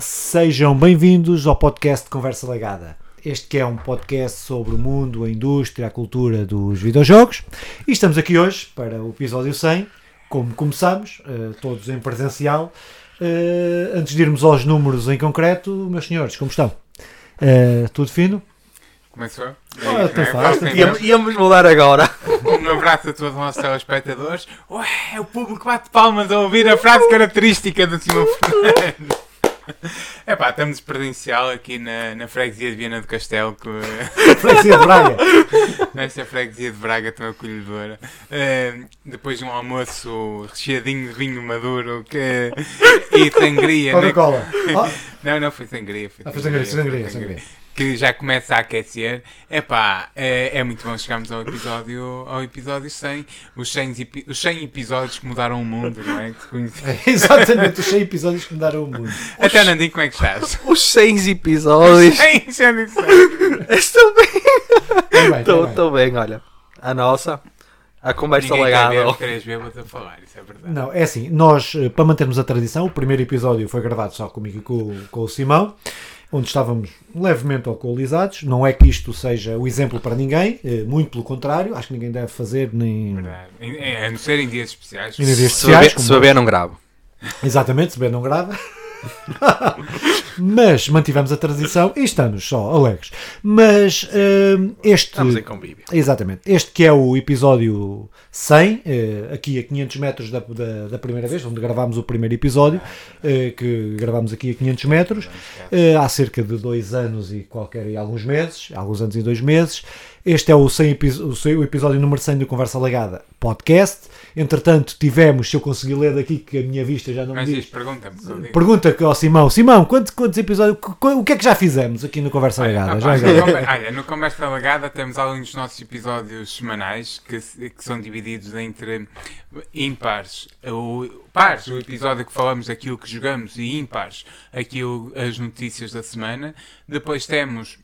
Sejam bem-vindos ao podcast Conversa Legada. Este que é um podcast sobre o mundo, a indústria, a cultura dos videojogos. E estamos aqui hoje para o episódio 100, como começamos, eh, todos em presencial. Eh, antes de irmos aos números em concreto, meus senhores, como estão? Eh, tudo fino? Começou? Ah, É então faz, Íamos- mudar agora. Um abraço a todos os nossos telespectadores. Ué, é o público bate palmas a ouvir a frase característica do Simão Fernandes. É pá, estamos presencial aqui na, na freguesia de Viana do Castelo, que, Freguesia de Braga. nesta freguesia de Braga tão acolhedora. Eh, depois de um almoço recheadinho de vinho maduro que, e sangria. né? Coca-Cola. Ah, Não, não, foi sangria. Foi Ah, foi sangria, sangria, sangria. Que já começa a aquecer. Epá, é, é muito bom chegarmos ao episódio, ao episódio 100. Os 100, epi- os 100 episódios que mudaram o mundo, não é? Que conhece- Exatamente, os 100 episódios que mudaram o mundo. Até Nandinho, como é que estás? Os seis episódios. 100, já disse. Estou bem. Bem, bem, Estou bem. estou bem, olha. A nossa. A conversa Ninguém quer ver legada. os três bêbados a falar, isso é verdade. Não, é assim, nós, eh, para mantermos a tradição, o primeiro episódio foi gravado só comigo e com, com o Simão, onde estávamos levemente alcoolizados. Não é que isto seja o exemplo para ninguém, eh, muito pelo contrário, acho que ninguém deve fazer nem. Em- em- A não ser em dias especiais. Em dias Se beber, especiais, se beber não gravo. Exatamente, se bem não grava. Mas mantivemos a tradição e estamos só alegres. Mas eh, este. Estamos em convívio. Exatamente. Este que é o episódio 100, eh, aqui a 500 metros da, da, da primeira vez, onde gravámos o primeiro episódio, eh, que gravámos aqui a 500 metros, eh, há cerca de dois anos e qualquer e alguns meses, alguns anos e dois meses. Este é o, 100 epi- o 100 o episódio número 100 do Conversa Legada podcast. Entretanto, tivemos, se eu conseguir ler daqui, que a minha vista já não me Mas diz. pergunta-me. Pergunta ao Simão, Simão, quantos, quantos episódios, o que é que já fizemos aqui no Conversa Legada? Olha, Já agora. olha, no Conversa Legada temos alguns dos nossos episódios semanais que, que são divididos entre ímpares, o, pares, o episódio que falamos daquilo que jogamos, e ímpares, aquilo, as notícias da semana. Depois temos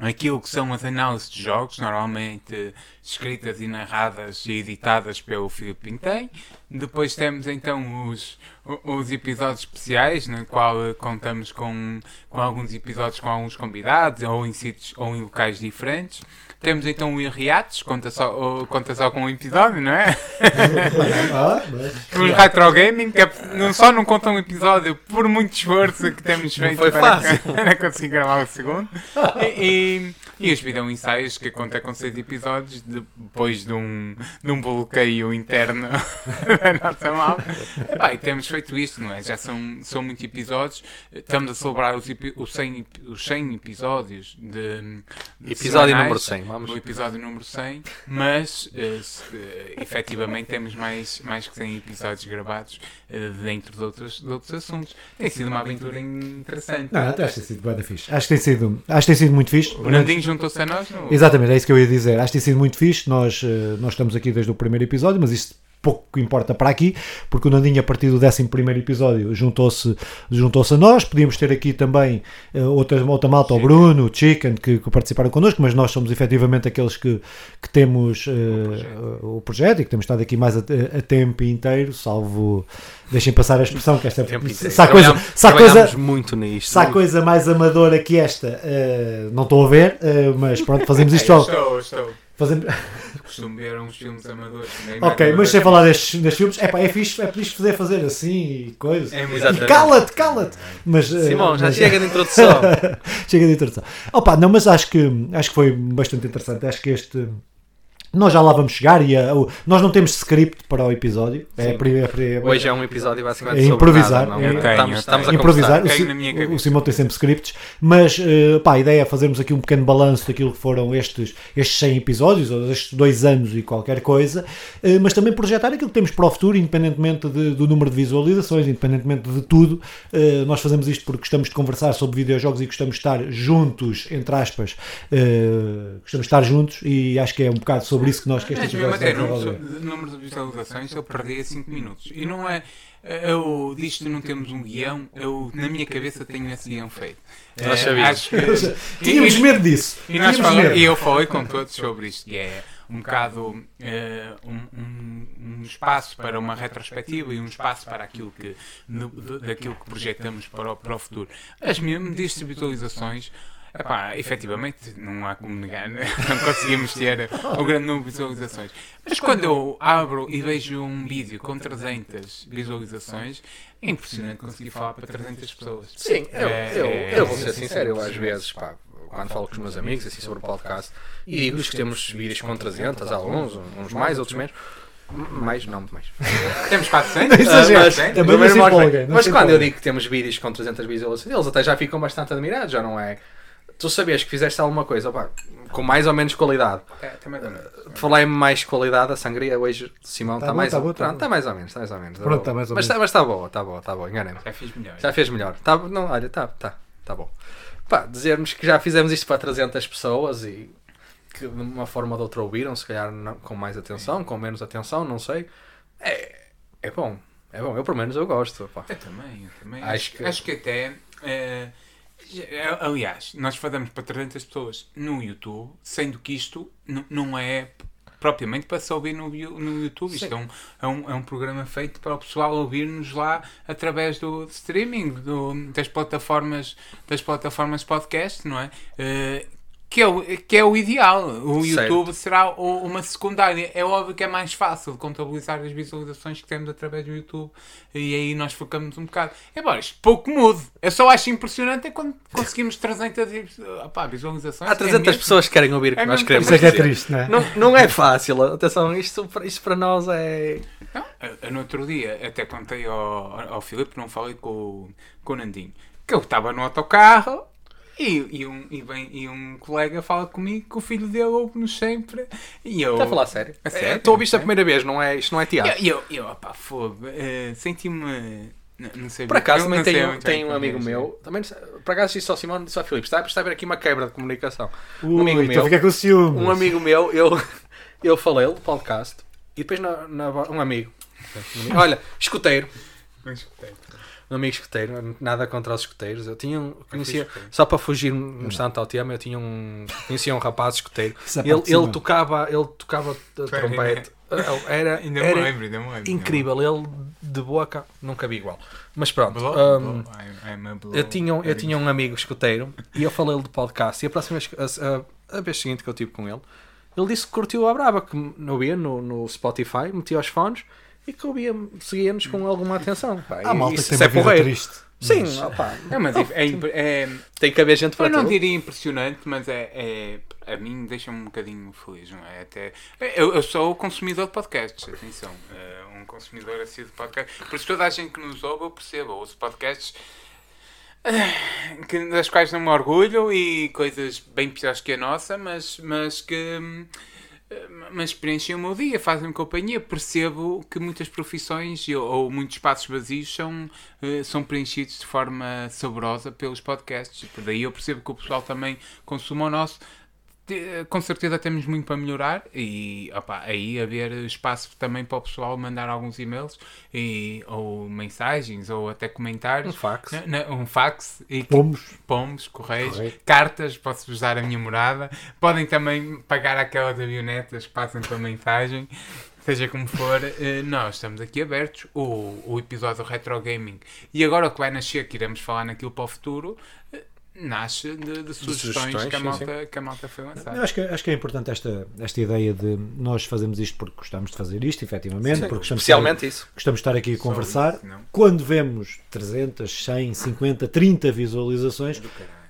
aquilo que são as análises de jogos, normalmente escritas e narradas e editadas pelo Filipe Pintem. Depois temos então os, os episódios especiais, no qual contamos com, com alguns episódios com alguns convidados, ou em sítios ou em locais diferentes. Temos então o Irriates, conta só, conta só com um episódio, não é? Ah, mas- Os Retro Gaming, que é- não só não conta um episódio por muito esforço que temos feito foi para, fácil. para conseguir gravar o segundo. E, e, e os Vidão Ensaios, que conta com seis episódios, depois de um, de um bloqueio interno da nossa malta. Epá, e temos feito isto, não é? Já são, são muitos episódios. Estamos a celebrar os, os, 100, ep- os 100 episódios de, de Episódio semanais número 100. Vamos. o episódio número 100, mas eh, efetivamente temos mais, mais que 100 episódios gravados eh, dentro de outros, de outros assuntos. Tem sido uma aventura interessante. Não, até acho que tem sido bem fixe. Acho que tem sido, acho que tem sido muito fixe. O Nandinho juntou-se a nós. Exatamente, é isso que eu ia dizer. Acho que tem sido muito fixe. Nós, eh, nós estamos aqui desde o primeiro episódio, mas isso pouco importa para aqui, porque o Nandinho, a partir do 11 episódio, juntou-se juntou a nós. Podíamos ter aqui também eh, outra, outra malta, o. Bruno, o Chicken, que, que participaram connosco, mas nós somos efetivamente aqueles que, que temos eh, o projeto e que temos estado aqui mais a, a tempo inteiro, salvo. Deixem passar a expressão, que esta. Se há coisa, se há coisa, muito nisto. se há coisa mais amadora que esta, eh, não estou a ver, mas pronto, fazemos isto É, estou, estou. Fazemos... Costumo ver uns filmes amadores. nem Ok, mas sem uma falar destes, destes filmes, é pá, é fixe, é fixe poder fazer assim e coisa. É muito E cala-te, cala-te! Mas, eh, Simão, já mas- chega de introdução. chega de introdução. Opa, não, mas acho que, acho que foi bastante interessante. Acho que este. Nós já lá vamos chegar e a- o- nós não temos script para o episódio. É, é Hoje é um episódio basicamente É sobre improvisar, nada, não? é- tenho, estamos, estamos a improvisar. O, o- Simão tem sempre scripts, mas eh, pá, a ideia é fazermos aqui um pequeno balanço daquilo que foram estes, estes 100 episódios, ou estes dois anos e qualquer coisa, eh, mas também projetar aquilo que temos para o futuro, independentemente de- do número de visualizações, independentemente de tudo. Eh, nós fazemos isto porque gostamos de conversar sobre videojogos e gostamos de estar juntos, entre aspas, eh, gostamos de estar juntos e acho que é um bocado sobre sobre isso que nós que este Mas mesmo até vai número, resolver. número de visualizações eu perdi a 5 minutos. E não é. Eu disto não temos um guião, eu na minha cabeça tenho esse guião feito. Nós Eh, sabíamos. que- Tínhamos e- medo disso. E, nós falamos- medo. e eu falei com todos sobre isto, que é um bocado eh, um, um- um espaço para uma retrospectiva e um espaço para aquilo que, no- daquilo que projetamos para o, para o futuro. As mesmo destas visualizações, epá, efetivamente, não há como negar, né? não conseguimos ter um grande número de visualizações. Mas quando eu abro e vejo um vídeo com 300 visualizações, é impressionante conseguir falar para 300 pessoas. Sim, eu, É, eu, é, eu vou é, ser é, sincero, eu é, às vezes, pá, quando falo com os meus amigos assim sobre o podcast, e digo-lhes que temos vídeos com 300, alguns, uns mais, outros menos, mais, não muito mais. Temos 400? Exagero. Ah, mas, mas- Também mas- mas quando eu digo que temos vídeos com 300 visualizações, eles até já ficam bastante admirados, já não é? Tu sabias que fizeste alguma coisa, opá, com mais ou menos qualidade. É, também não. Falar em mais qualidade, a sangria hoje, Simão, Tá está mais, tá bom, tá pronto, bom. tá mais ou menos, está mais ou menos. Pronto, boa. tá mais ou mas, menos. tá- mas está boa, está boa, está boa, enganei-me. Já fiz melhor. Já fez melhor. Tá, não, olha, tá, tá, tá bom. Pá, dizermos que já fizemos isto para 300 pessoas e que de uma forma ou de outra ouviram, se calhar não- com mais atenção, com menos atenção, não sei. É, é bom. É bom, eu pelo menos eu gosto. Pá. Eu também, eu também. Acho Acho, que- acho que até. eh, aliás, nós fazemos para 300 pessoas no YouTube, sendo que isto não é propriamente para se ouvir no, no YouTube. Isto Sim. é um, é, um, é um programa feito para o pessoal ouvir-nos lá através do streaming, do- das, plataformas, das plataformas podcast, não é? Eh, que é, o, que é o ideal. O Certo. YouTube será o- uma secundária. É óbvio que é mais fácil de contabilizar as visualizações que temos através do YouTube e aí nós focamos um bocado. Embora isto pouco mude. Eu só acho impressionante é quando conseguimos 300 e- opá, visualizações. Há 300 é mesmo- pessoas que querem ouvir o que É nós queremos Isso é que é triste, não é? Não, não é fácil, atenção, isto, isto para nós é. Não, eu- eu no outro dia até contei ao, ao Filipe, não falei com, o- com o Nandinho, que eu estava no autocarro e, e, um, e, vem, e um colega fala comigo que o filho dele ouve-nos sempre e eu... Está a falar a sério? A sério? É, Estou a ouvir isto a primeira vez, não é, isto não é teatro. E eu, eu, opá, fogo, eh, senti-me... Não, não sei Por acaso eu também tenho, bem tenho um amigo reagir. meu, também, por acaso disse ao Simão, disse ao Filipe, está, está a haver aqui uma quebra de comunicação. um Ui, amigo estou meu, ficar com ciúmes. um amigo meu, eu, eu falei-lhe do podcast e depois na, na- um amigo, olha, escuteiro. Um amigo escuteiro, nada contra os escuteiros, eu tinha um, conhecia, escuteiro. só para fugir um instante ao tema, eu tinha um, conhecia um rapaz escuteiro, é ele, ele tocava, ele tocava a trompete, era, Ainda era lembro, ainda me lembro. incrível, ele de boca, nunca vi igual, mas pronto, Blow, hum, blow, I'm- I'm. Eu tinha, um- eu tinha um amigo escuteiro e eu falei-lhe de podcast. E a próxima vez, a, a- a vez seguinte que eu tive com ele, ele disse que curtiu a Brava, que me ouvia no, no Spotify, metia os fones e que ouvia, seguia-nos com alguma atenção. Pá, Há e- malta que isso tem uma é vida triste. Sim, Mas- opá, É, mas é, é, é, tem que haver gente para Eu não tudo. diria impressionante, mas é, é a mim deixa-me um bocadinho feliz, não é? Até, eu, eu sou consumidor de podcasts, atenção, é, um consumidor assim de podcasts. Por isso toda a gente que nos ouve, eu percebo, ouço podcasts eh, que, das quais não me orgulho e coisas bem piores que a nossa, mas, mas que hum, mas preenchem o meu dia, fazem-me companhia. Percebo que muitas profissões ou muitos espaços vazios são, eh, são preenchidos de forma saborosa pelos podcasts. Daí eu percebo que o pessoal também consuma o nosso. Com certeza temos muito para melhorar e opá, aí haver espaço também para o pessoal mandar alguns e-mails e, ou mensagens ou até comentários. Um fax. Um fax e Pomos. pomos, correios, Correio. cartas, posso-vos dar a minha morada. Podem também pagar aquelas avionetas que passam pela mensagem. Seja como for, eh, nós estamos aqui abertos. O, o episódio Retro Gaming e agora o que vai nascer, que iremos falar naquilo para o futuro, eh, nasce de, de sugestões, sugestões, que, a malta, que a malta foi lançar. Eu acho que, acho que é importante esta, esta ideia de nós fazemos isto porque gostamos de fazer isto, efetivamente, Sim, porque gostamos, Especialmente isso. de estar, gostamos de estar aqui a conversar. isso. Quando vemos 300, 100, 50, 30 visualizações,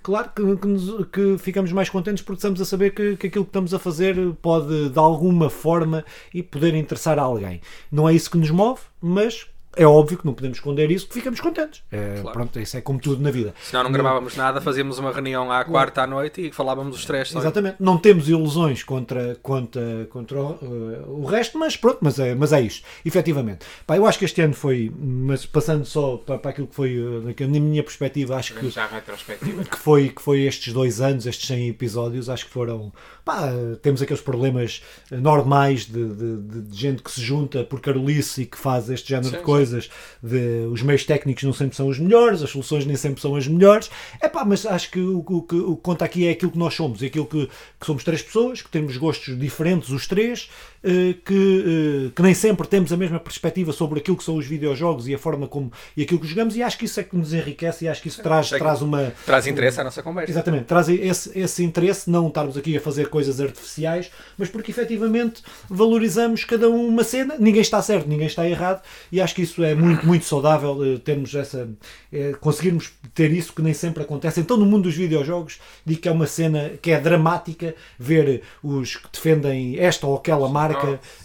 claro que, que nos- que ficamos mais contentes porque estamos a saber que, que aquilo que estamos a fazer pode, de alguma forma, e poder interessar a alguém. Não é isso que nos move, mas é óbvio que não podemos esconder isso, que ficamos contentes. É, Claro. Pronto, isso é como tudo na vida. Senão não gravávamos nada, fazíamos uma reunião à quarta à noite e falávamos os três. Exatamente. Não temos ilusões contra, contra, contra o, eh, o resto, mas pronto, mas é, mas é isto. Efetivamente. Pá, eu acho que este ano foi, mas passando só para, para aquilo que foi, eh, na minha perspectiva, acho que retrospectiva. que foi, que foi estes dois anos, estes 100 episódios, acho que foram. Pá, temos aqueles problemas eh, normais de, de- de- de gente que se junta por carolice e que faz este género Sim, de sim. Coisas. De, os meios técnicos não sempre são os melhores, as soluções nem sempre são as melhores. É pá, mas acho que o, o que o que conta aqui é aquilo que nós somos, é aquilo que, que somos três pessoas, que temos gostos diferentes, os três, que, eh, que nem sempre temos a mesma perspectiva sobre aquilo que são os videojogos e a forma como e aquilo que jogamos, e acho que isso é que nos enriquece e acho que isso traz, É traz uma. Traz interesse à nossa conversa. Exatamente, traz esse, esse interesse, não estarmos aqui a fazer coisas artificiais, mas porque efetivamente valorizamos cada um uma cena, ninguém está certo, ninguém está errado, e acho que isso é muito, muito saudável eh, termos essa. eh, conseguirmos ter isso que nem sempre acontece. Então, no mundo dos videojogos, digo que é uma cena que é dramática ver os que defendem esta ou aquela marca,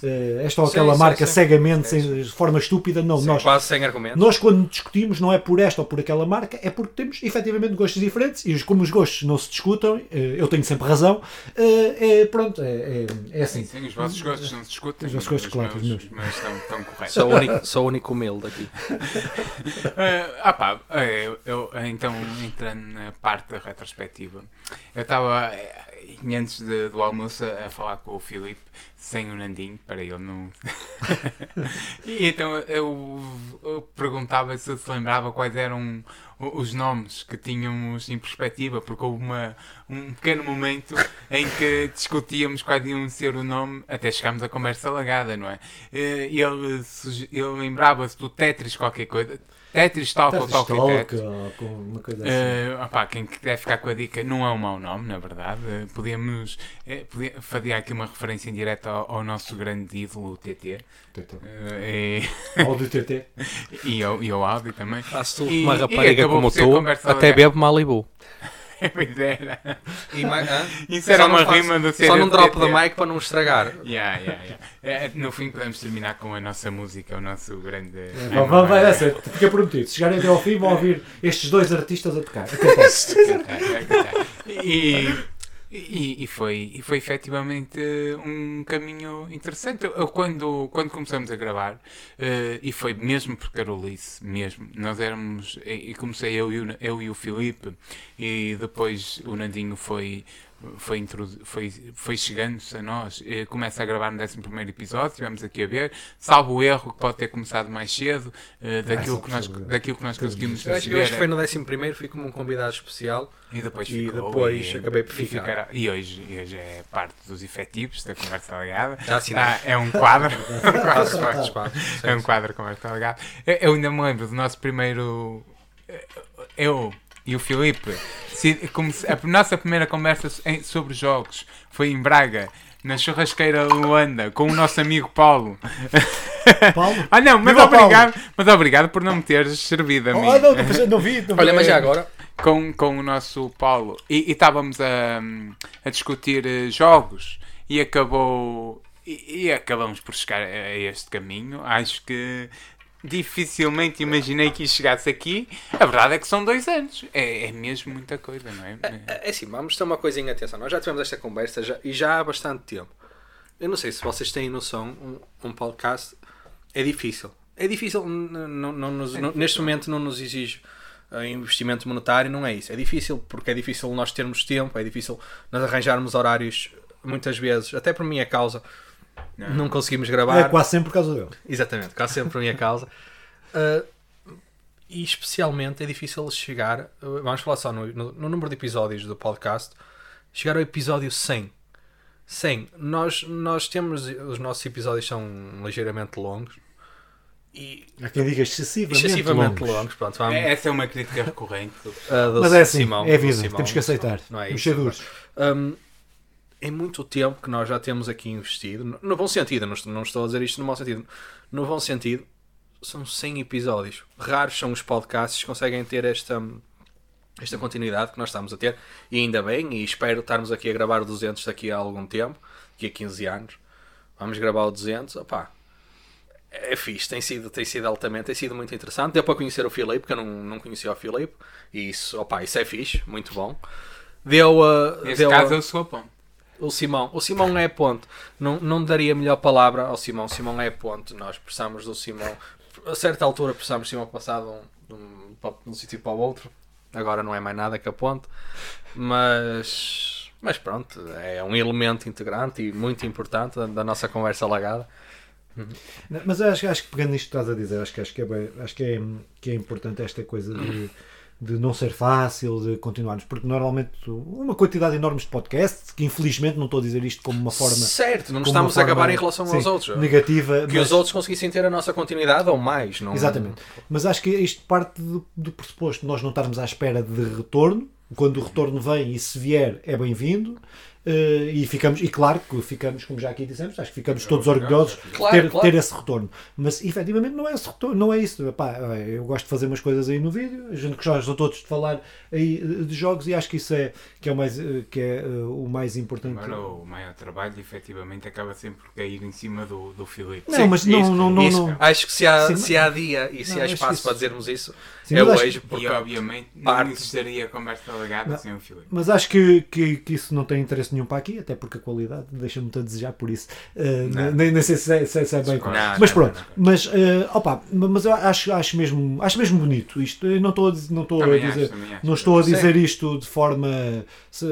eh, esta ou aquela sim, marca sim. cegamente, sem, de forma estúpida. Não, Sim, nós Quase sem argumento. nós, quando discutimos, não é por esta ou por aquela marca, é porque temos efetivamente gostos diferentes e os- como os gostos não se discutem, eh, eu tenho sempre razão, é, pronto, é, é, é assim. Sim, sim, os vossos gostos não se discutem. Os vossos gostos, claro, os meus, meus. os meus estão, estão corretos. Sou o único, sou o único humilde aqui. Ah pá, eu, eu, então entrando na parte da retrospectiva, eu estava eh, antes de- do almoço a, a falar com o Filipe sem o Nandinho, para ele não. e então eu, eu perguntava se se lembrava quais eram os nomes que tínhamos em perspectiva, porque houve uma, um pequeno momento em que discutíamos quais iam ser o nome, até chegámos à conversa lagada, não é? Eh, Ele, ele lembrava-se do Tetris qualquer coisa. Tetris Talk ou Talk Talk, Tetris. ou com uma coisa assim. Eh, opá, quem quiser ficar com a dica não é um mau nome, na verdade. Eh, podíamos eh, podia- fazer aqui uma referência indireta ao, ao nosso grande ídolo, o TT, TT. eh, Áudio TT. e, e, ao, e ao Audi também. Faço E- uma e rapariga acabou como tu, até bebo Malibu. Pois era. E mais, hã? Isso era uma faço- rima do Só num drop da mic para não estragar. Yeah, yeah, yeah. Eh, no fim podemos terminar com a nossa música, o nosso grande. Vai dar certo, fica prometido. Se chegarem até ao fim, vão ouvir estes dois artistas a tocar. Acontece. E, e, e foi, e foi efetivamente eh, um caminho interessante. Eu, quando, quando começamos a gravar, eh, e foi mesmo por Carolice, mesmo, nós éramos, e, comecei eu e, o, eu e o Filipe, e depois o Nandinho foi. Foi, foi, foi chegando-se a nós, eh, começa a gravar no 11 episódio, estivemos aqui a ver, salvo o erro que pode ter começado mais cedo, eh, daquilo, só que nós, daquilo que nós conseguimos Eu acho, eu perceber. acho que foi no 11 primeiro, fui como um convidado especial. E depois, E ficou, depois e, acabei por e ficar. ficará- E hoje, e hoje é parte dos efetivos da Conversa Ligada. Já. Ah, é um quadro. Partes, pá. é um quadro Conversa Ligada. Eu, eu ainda me lembro do nosso primeiro. Eu e o Filipe. a nossa primeira conversa sobre jogos foi em Braga. Na churrasqueira Luanda, com o nosso amigo Paulo. Paulo? Ah, não, mas Viva Paulo! obrigado, mas obrigado por não me teres servido a mim. Oh, não, não, não vi. Não vi. Olha, mas já agora, com, com o nosso Paulo e, e estávamos a, a discutir eh, jogos e acabou e, e acabamos por chegar a este caminho. Acho que dificilmente imaginei que isto chegasse aqui. A verdade é que são dois anos. É, é mesmo muita coisa, não é? É assim, vamos ter uma coisinha atenção. Nós já tivemos esta conversa já- e já há bastante tempo. Eu não sei se vocês têm noção, um, um podcast é difícil. É difícil, não- não nos- não- neste momento não nos exige eh, investimento monetário, não é isso. É difícil porque é difícil nós termos tempo, é difícil nós arranjarmos horários muitas vezes, até por minha causa, não, conseguimos gravar. É quase sempre por causa dele. Exatamente, quase sempre por minha causa. Uh, e especialmente é difícil chegar, vamos falar só no, no- no número de episódios do podcast, chegar ao episódio 100. 100. Nós, nós temos, os nossos episódios são ligeiramente longos. E Há quem diga excessivamente, excessivamente longos. longos. Pronto, vamos, É- Essa é uma crítica recorrente. uh, do Mas é assim, Simão, é vida, Simão, temos que aceitar. Não é isso. duros. Um, é muito tempo que nós já temos aqui investido, no, bom sentido, não estou, a dizer isto no mau sentido, no bom sentido, são 100 episódios. Raros são os podcasts que conseguem ter esta, esta continuidade que nós estamos a ter, e ainda bem, e espero estarmos aqui a gravar o 200 daqui a algum tempo, daqui a 15 anos. Vamos gravar o 200, opá. é fixe, tem sido, tem sido altamente, tem sido muito interessante. Deu para conhecer o Filipe, porque eu não, não conhecia o Filipe, e isso, opa, isso é fixe, muito bom. Deu, uh, Neste deu caso, uh, eu sou a ponte. O Simão. O Simão é ponto. Não, não daria melhor palavra ao Simão. O Simão é ponto. Nós precisamos do Simão. A certa altura precisamos do Simão passar de um, de um, de um sítio para o outro. Agora não é mais nada que a ponte. Mas, mas pronto, é um elemento integrante e muito importante da, da nossa conversa lagada. Não, Mas acho, acho que pegando nisto que estás a dizer, acho que, acho que, é, bem- acho que, é, que é importante esta coisa de, de não ser fácil, de continuarmos, porque normalmente uma quantidade enorme de podcasts, que infelizmente não estou a dizer isto como uma forma. certo, não estamos a acabar em relação sim, aos outros. Negativa. Que mas- os outros conseguissem ter a nossa continuidade ou mais. Não... Exatamente. Mas acho que isto parte do, do pressuposto de nós não estarmos à espera de retorno. Quando o retorno vem e se vier é bem-vindo. Eh, e ficamos, e claro que ficamos, como já aqui dissemos, acho que ficamos todos orgulhosos de Claro, ter, claro. ter esse retorno. Mas efetivamente não é esse retorno, não é isso. Epá, eu gosto de fazer umas coisas aí no vídeo, a gente gosta todos de falar aí eh, de jogos e acho que isso é, que é, o, mais, eh, que é eh, o mais importante. Agora, o maior trabalho, efetivamente, acaba sempre por cair em cima do, do Filipe. Não, Sim, mas não, isso, não, não, isso. não. Acho que se há, Sim, se há dia e se Não, há acho espaço isso- para dizermos isso, Sim, é hoje. E, Porque obviamente, não parte- existiria conversa legada Não. sem o Filipe. Mas acho que, que, que isso não tem interesse nenhum para aqui, até porque a qualidade deixa muito a desejar por isso. Uh, Não. nem, nem sei se é, se é- se é bem. Não, mas pronto, não, não. mas, uh, opa, mas eu acho, acho, mesmo, acho mesmo bonito isto. Eu não estou a, dizer- não estou a dizer. Não estou a dizer isto de forma se-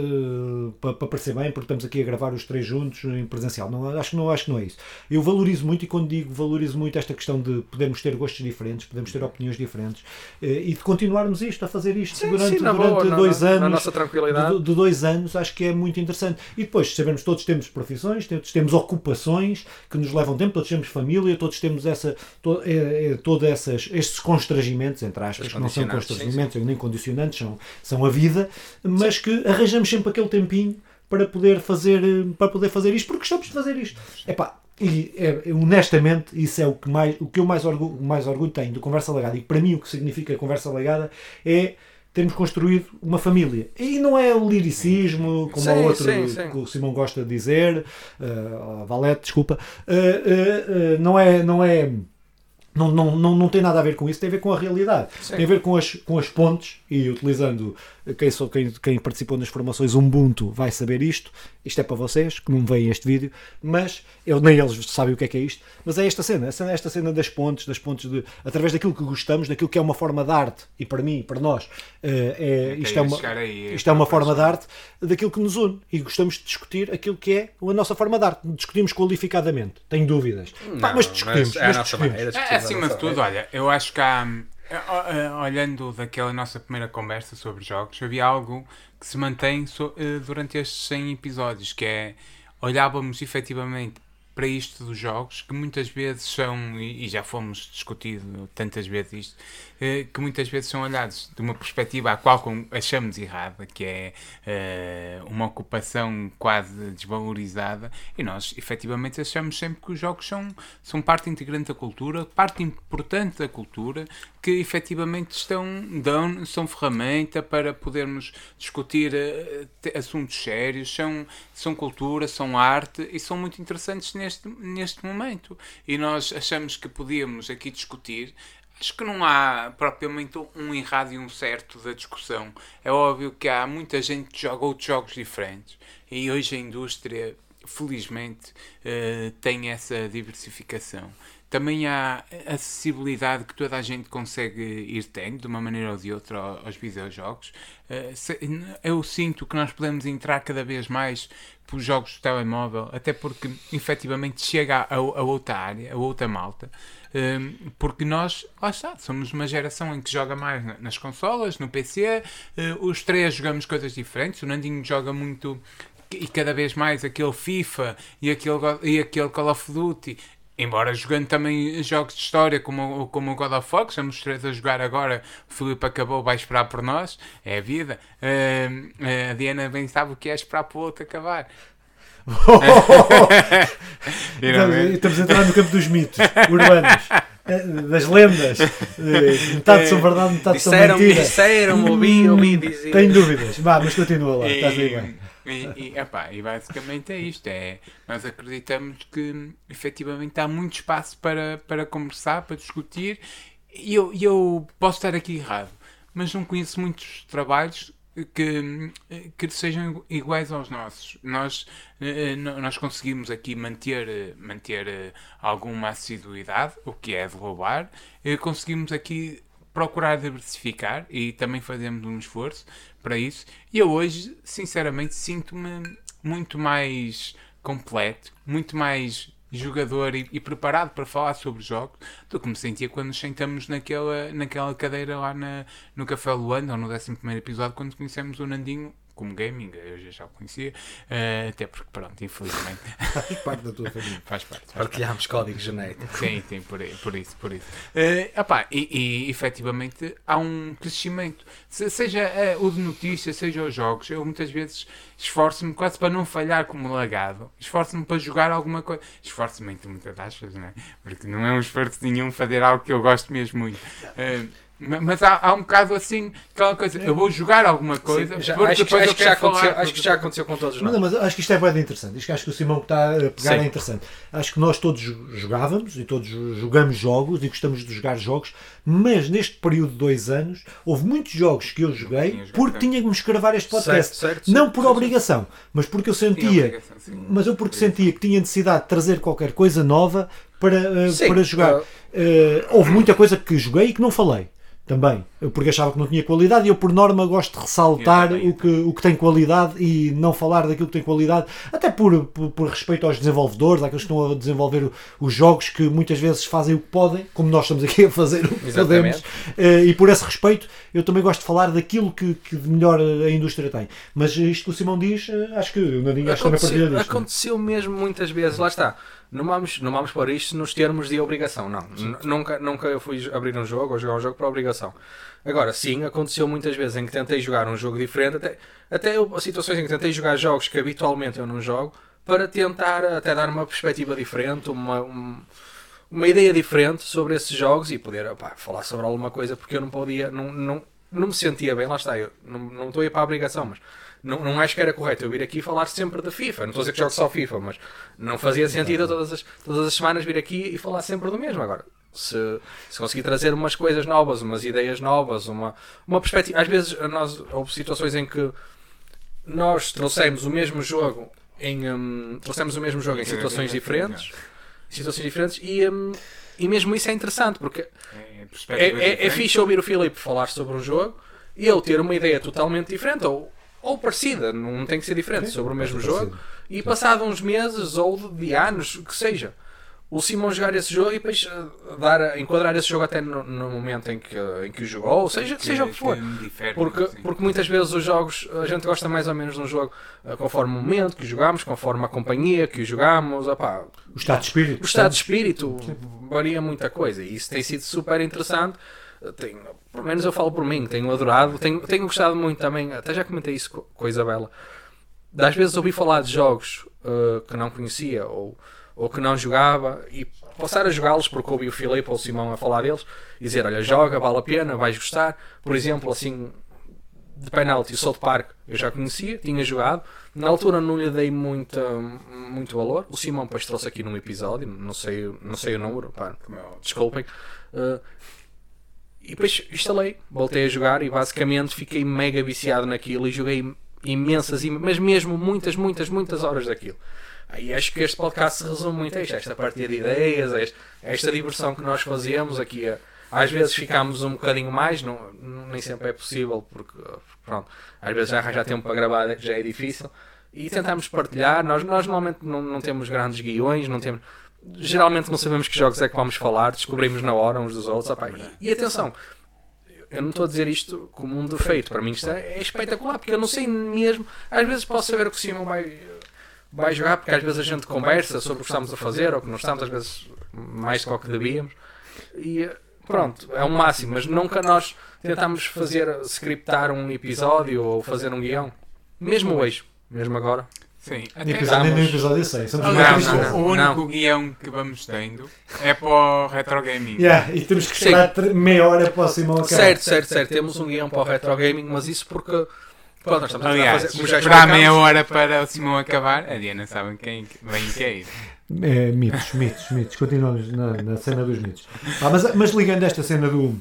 para, para parecer bem, porque estamos aqui a gravar os três juntos em presencial. Não, acho, que não, acho que não é isso. Eu valorizo muito, e quando digo valorizo muito esta questão de podermos ter gostos diferentes, podemos ter opiniões diferentes eh, e de continuarmos isto, a fazer isto Sim, durante, sim, durante boa, dois na- anos na nossa tranquilidade. de, de dois anos, acho que é muito interessante. E depois, sabemos todos temos profissões, todos temos ocupações que nos levam tempo, todos temos família, todos temos essa, to, é, é, todos essas, estes constrangimentos, entre aspas, Os que não são condicionantes, sim, constrangimentos nem condicionantes, são, são a vida, mas que arranjamos sempre aquele tempinho para poder fazer, eh, para poder fazer isto, porque gostamos de fazer isto. Epá, e é, honestamente, isso é o que, mais, o que eu mais orgulho, mais orgulho tenho do Conversa Legada. E para mim, o que significa Conversa Legada é termos construído uma família. E não é o liricismo, como Sim, o outro sim, sim. que o Simão gosta de dizer, uh, Valete, desculpa, uh, uh, não é. Não é não, não, não, não tem nada a ver com isso, tem a ver com a realidade. Sim. Tem a ver com as, com as pontes, e utilizando quem, sou, quem, quem participou nas formações Ubuntu vai saber isto. Isto é para vocês, que não veem este vídeo, mas eu, nem eles sabem o que é que é isto. Mas é esta cena, esta, esta cena das pontes, das pontes de, através daquilo que gostamos, daquilo que é uma forma de arte, e para mim, para nós, eh, é, isto, é uma, chegar aí, isto é uma forma de arte daquilo que nos une. E gostamos de discutir aquilo que é a nossa forma de arte. Discutimos qualificadamente, tenho dúvidas. Pá, Não, mas discutimos. mas é mas nossa discutimos. Acima de tudo, olha, eu acho que há, eh, eh, olhando daquela nossa primeira conversa sobre jogos, havia algo que se mantém eh, durante estes 100 episódios, que é olhávamos efetivamente para isto dos jogos, que muitas vezes são, e já fomos discutido tantas vezes isto, que muitas vezes são olhados de uma perspectiva à qual achamos errada, que é eh, uma ocupação quase desvalorizada, e nós efetivamente achamos sempre que os jogos são, são parte integrante da cultura, parte importante da cultura, que efetivamente estão, dão, são ferramenta para podermos discutir eh, assuntos sérios, são, são cultura, são arte e são muito interessantes neste, neste momento. E nós achamos que podíamos aqui discutir. Acho que não há propriamente um errado e um certo da discussão. É óbvio que há muita gente que joga outros jogos diferentes e hoje a indústria, felizmente, eh, tem essa diversificação. Também há acessibilidade que toda a gente consegue ir tendo, de uma maneira ou de outra, ao- aos videojogos. Eh, Eu sinto que nós podemos entrar cada vez mais pelos jogos de telemóvel, até porque efetivamente chega a, a outra área, a outra malta. Um, porque nós, lá está, somos uma geração em que joga mais na- nas consolas, no PC, eh, os três jogamos coisas diferentes, o Nandinho joga muito e cada vez mais aquele FIFA e aquele, e aquele Call of Duty. Embora jogando também jogos de história como, o- como o God of War, que estamos os três a jogar agora, o Filipe acabou, vai esperar por nós, é a vida. Um, a Diana bem sabe o que é esperar para o outro acabar. Estamos, estamos a entrar no campo dos mitos urbanos, eh, das lendas. eh, Metade são verdade, metade são Disseram, mentira. disseram, ouvi, ouvi dizer. Tenho dúvidas. Vá, mas continua lá. E- Estás aí bem. E, e, epá, e basicamente é isto: é, nós acreditamos que efetivamente há muito espaço para, para conversar, para discutir, e eu, eu posso estar aqui errado, mas não conheço muitos trabalhos que, que sejam iguais aos nossos. Nós, eh, nós conseguimos aqui manter, eh, manter eh, alguma assiduidade, o que é de louvar, conseguimos aqui procurar diversificar e também fazemos um esforço para isso. E eu hoje, sinceramente, sinto-me muito mais completo, muito mais jogador e, e, preparado para falar sobre jogos do que me sentia quando nos sentamos naquela, naquela cadeira lá na, no Café Luanda ou no 11 episódio quando conhecemos o Nandinho como gaming, eu já o conhecia, uh, até porque, pronto, infelizmente. Faz parte da tua família. Faz parte. Faz Partilhámos código genético. Sim, sim, por, por isso, por isso. Uh, epá, e, e efetivamente há um crescimento, Se, seja uh, o de notícias, seja os jogos, eu muitas vezes esforço-me quase para não falhar como lagado, esforço-me para jogar alguma coisa, esforço-me entre muitas aspas, não é? Porque não é um esforço nenhum fazer algo que eu gosto mesmo muito. Uh, mas há, há, um bocado assim, aquela coisa, eu vou jogar alguma coisa, Sim, já, acho, que, acho, que já aconteceu, acho que já aconteceu com todos nós. Não, mas acho que isto é bem interessante. Isto, acho que o Simão que está a pegar Sim. é interessante. Acho que nós todos jogávamos e todos jogamos jogos e gostamos de jogar jogos, mas neste período de dois anos houve muitos jogos que eu joguei porque tinha que me escrever este podcast. Certo, certo, não por obrigação, mas porque eu sentia, mas eu porque sentia que tinha necessidade de trazer qualquer coisa nova para, uh, para jogar. Uh, houve muita coisa que joguei e que não falei também, porque achava que não tinha qualidade e eu por norma gosto de ressaltar também, o, que, o que tem qualidade e não falar daquilo que tem qualidade, até por, por, por respeito aos desenvolvedores, àqueles que estão a desenvolver os jogos que muitas vezes fazem o que podem, como nós estamos aqui a fazer o que Exatamente. podemos, eh, e por esse respeito eu também gosto de falar daquilo que, que de melhor a indústria tem. Mas isto que o Simão diz, eh, acho que o Nadinho acho também partilha disto. Aconteceu mesmo muitas vezes, lá está não vamos, não vamos pôr isto nos termos de obrigação, não. Nunca, nunca eu fui abrir um jogo ou jogar um jogo por obrigação. Agora, sim, aconteceu muitas vezes em que tentei jogar um jogo diferente, até, até eu, situações em que tentei jogar jogos que habitualmente eu não jogo, para tentar até dar uma perspectiva diferente, uma, um, uma ideia diferente sobre esses jogos e poder opá, falar sobre alguma coisa, porque eu não podia, não, não, não me sentia bem, lá está, eu não, não estou aí para a obrigação, mas não, não acho que era correto eu vir aqui falar sempre da FIFA. Não estou a dizer que jogo só FIFA, mas não fazia sentido todas as, todas as semanas vir aqui e falar sempre do mesmo. Agora, se, se conseguir trazer umas coisas novas, umas ideias novas, uma, uma perspectiva. Às vezes nós, houve situações em que nós trouxemos o mesmo jogo em um, trouxemos o mesmo jogo em situações diferentes, situações diferentes e, um, e mesmo isso é interessante porque é, é, é, é fixe ouvir o Filipe falar sobre um jogo e ele ter uma ideia totalmente diferente ou ou parecida, não tem que ser diferente, Sim, sobre o mesmo jogo. Parecido. E passado uns meses ou de anos, que seja, o Simão jogar esse jogo e depois eh, dar, enquadrar esse jogo até no, no momento em que, em que o jogou, ou seja, que, seja o que for. Porque, porque muitas vezes os jogos, a gente gosta mais ou menos de um jogo uh, conforme o momento que jogamos, conforme a companhia que o jogamos. Opá, o estado de espírito. O estado de espírito varia muita coisa e isso tem sido super interessante tenho, pelo menos eu falo por mim, tenho adorado, tenho, tenho gostado muito também, até já comentei isso com a Isabela. Das vezes ouvi falar de jogos uh, que não conhecia ou, ou que não jogava e passar a jogá-los porque ouvi o Filipe ou o Simão a falar deles e dizer: Olha, joga, vale a pena, vais gostar. Por exemplo, assim, de penalti, South Park eu já conhecia, tinha jogado. Na altura não lhe dei muito, muito valor. O Simão depois trouxe aqui num episódio, não sei, não sei o número, pá, desculpem. Uh, e depois instalei, voltei a jogar e basicamente fiquei mega viciado naquilo e joguei imensas, mas mesmo muitas, muitas, muitas horas daquilo. Aí acho que este podcast se resume muito a isto, esta partilha de ideias, esta, esta diversão que nós fazemos aqui. Às vezes ficamos um bocadinho mais, não, nem sempre é possível, porque pronto, às vezes já arranjar tempo para gravar já é difícil. E tentamos partilhar. Nós, nós normalmente não, não temos grandes guiões, não temos geralmente não sabemos que jogos é que vamos falar, descobrimos na hora uns dos outros. Opa, e, e, atenção, eu não estou a dizer isto como um defeito, para mim isto é, é espetacular, porque eu não sei mesmo, às vezes posso saber o que o Simão vai, vai jogar, porque às vezes a gente conversa sobre o que estamos a fazer, ou que não estamos, às vezes mais do que devíamos, e pronto, é um máximo, mas nunca nós tentamos fazer, scriptar um episódio ou fazer um guião, mesmo hoje, mesmo agora. Sim, até episódio, nem no episódio 100. Somos não, não, não, o único não. guião que vamos tendo é para o Retro Gaming. Yeah, e temos que esperar meia hora para o Simão acabar. Certo, certo, certo. Temos um guião para o Retro Gaming, mas isso porque Pronto, nós estamos a Aliás, fazer, como já esperar meia hora para o Simão acabar, a Diana sabe quem vem cair. É, mitos, mitos, mitos. Continuamos na, na cena dos mitos. Ah, mas, mas ligando esta cena do,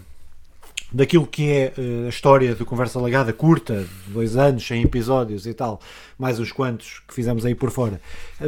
daquilo que é eh, a história do Conversa Legada, curta, dois anos, 100 episódios e tal, mais uns quantos que fizemos aí por fora.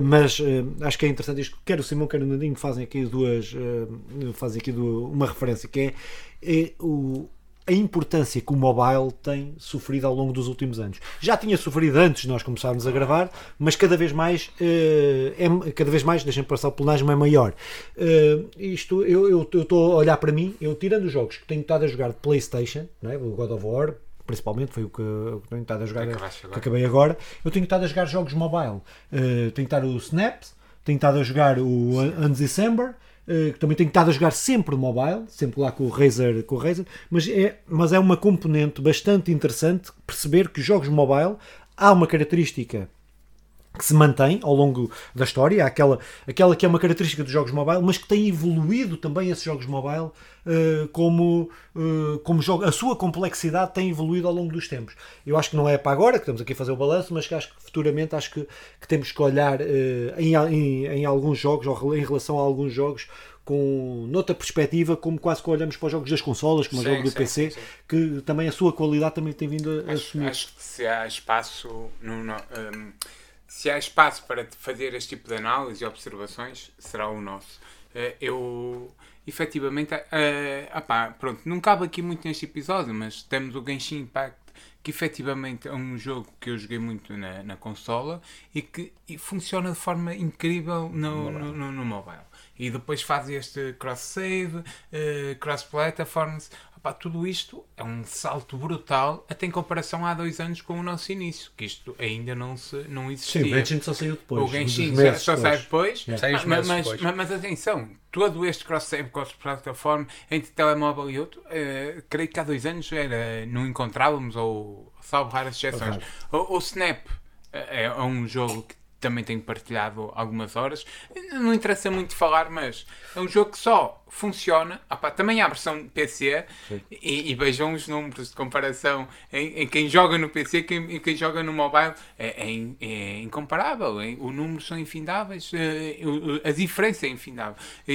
Mas eh, acho que é interessante isto. Quer o Simão, quer o Nandinho fazem aqui duas. eh, fazem aqui du- uma referência que é, é o. A importância que o mobile tem sofrido ao longo dos últimos anos. Já tinha sofrido antes de nós começarmos a gravar, mas cada vez mais, eh, é, cada vez mais, deixem-me passar o plenário, é maior. Eh, isto, eu estou a olhar para mim, eu tirando os jogos que tenho estado a jogar de Playstation, não é? o God of War, principalmente, foi o que eu tenho estado a jogar, Acabaste que agora. acabei agora, eu tenho estado a jogar jogos mobile. Eh, tenho estado o Snaps, tenho estado a jogar o Undecember, eh, que também tenho estado a jogar sempre mobile, sempre lá com o Razer, com o Razer mas, é, mas é uma componente bastante interessante perceber que os jogos mobile há uma característica que se mantém ao longo da história, aquela, aquela que é uma característica dos jogos mobile, mas que tem evoluído também esses jogos mobile eh, como, eh, como jogo. A sua complexidade tem evoluído ao longo dos tempos. Eu acho que não é para agora, que estamos aqui a fazer o balanço, mas que acho que futuramente acho que, que temos que olhar eh, em, em, em alguns jogos, ou em relação a alguns jogos, com noutra perspectiva, como quase que olhamos para os jogos das consolas, como o Sim, jogo do sim, PC, sim, que também a sua qualidade também tem vindo a, Acho, assumir. acho que se há espaço no, no- hum, se há espaço para fazer este tipo de análise e observações, será o nosso. Eh, eu efetivamente eh, ah pá, pronto, não cabe aqui muito neste episódio, mas temos o Genshin Impact que efetivamente é um jogo que eu joguei muito na, na consola e que e funciona de forma incrível no, no, no- no mobile. E depois faz este cross-save, eh, cross-platforms. Opá, tudo isto é um salto brutal até em comparação há dois anos com o nosso início, que isto ainda não, se, não existia. Sim, o Genshin só saiu depois. O Genshin só- só sai depois. Sai uns mas, mas, depois. mas- mas atenção, todo este cross-save, cross-platform entre telemóvel e outro, eh, creio que há dois anos era, não encontrávamos, ou salvo raras exceções. O, o Snap eh, é um jogo que também tenho partilhado algumas horas. Não interessa muito falar, mas é um jogo que só funciona. Ah pá, também há a versão PC e, e vejam os números de comparação em, em quem joga no PC e quem, em quem joga no mobile. É, é é incomparável. é- os números são infindáveis. o- o- a diferença é infindável. E,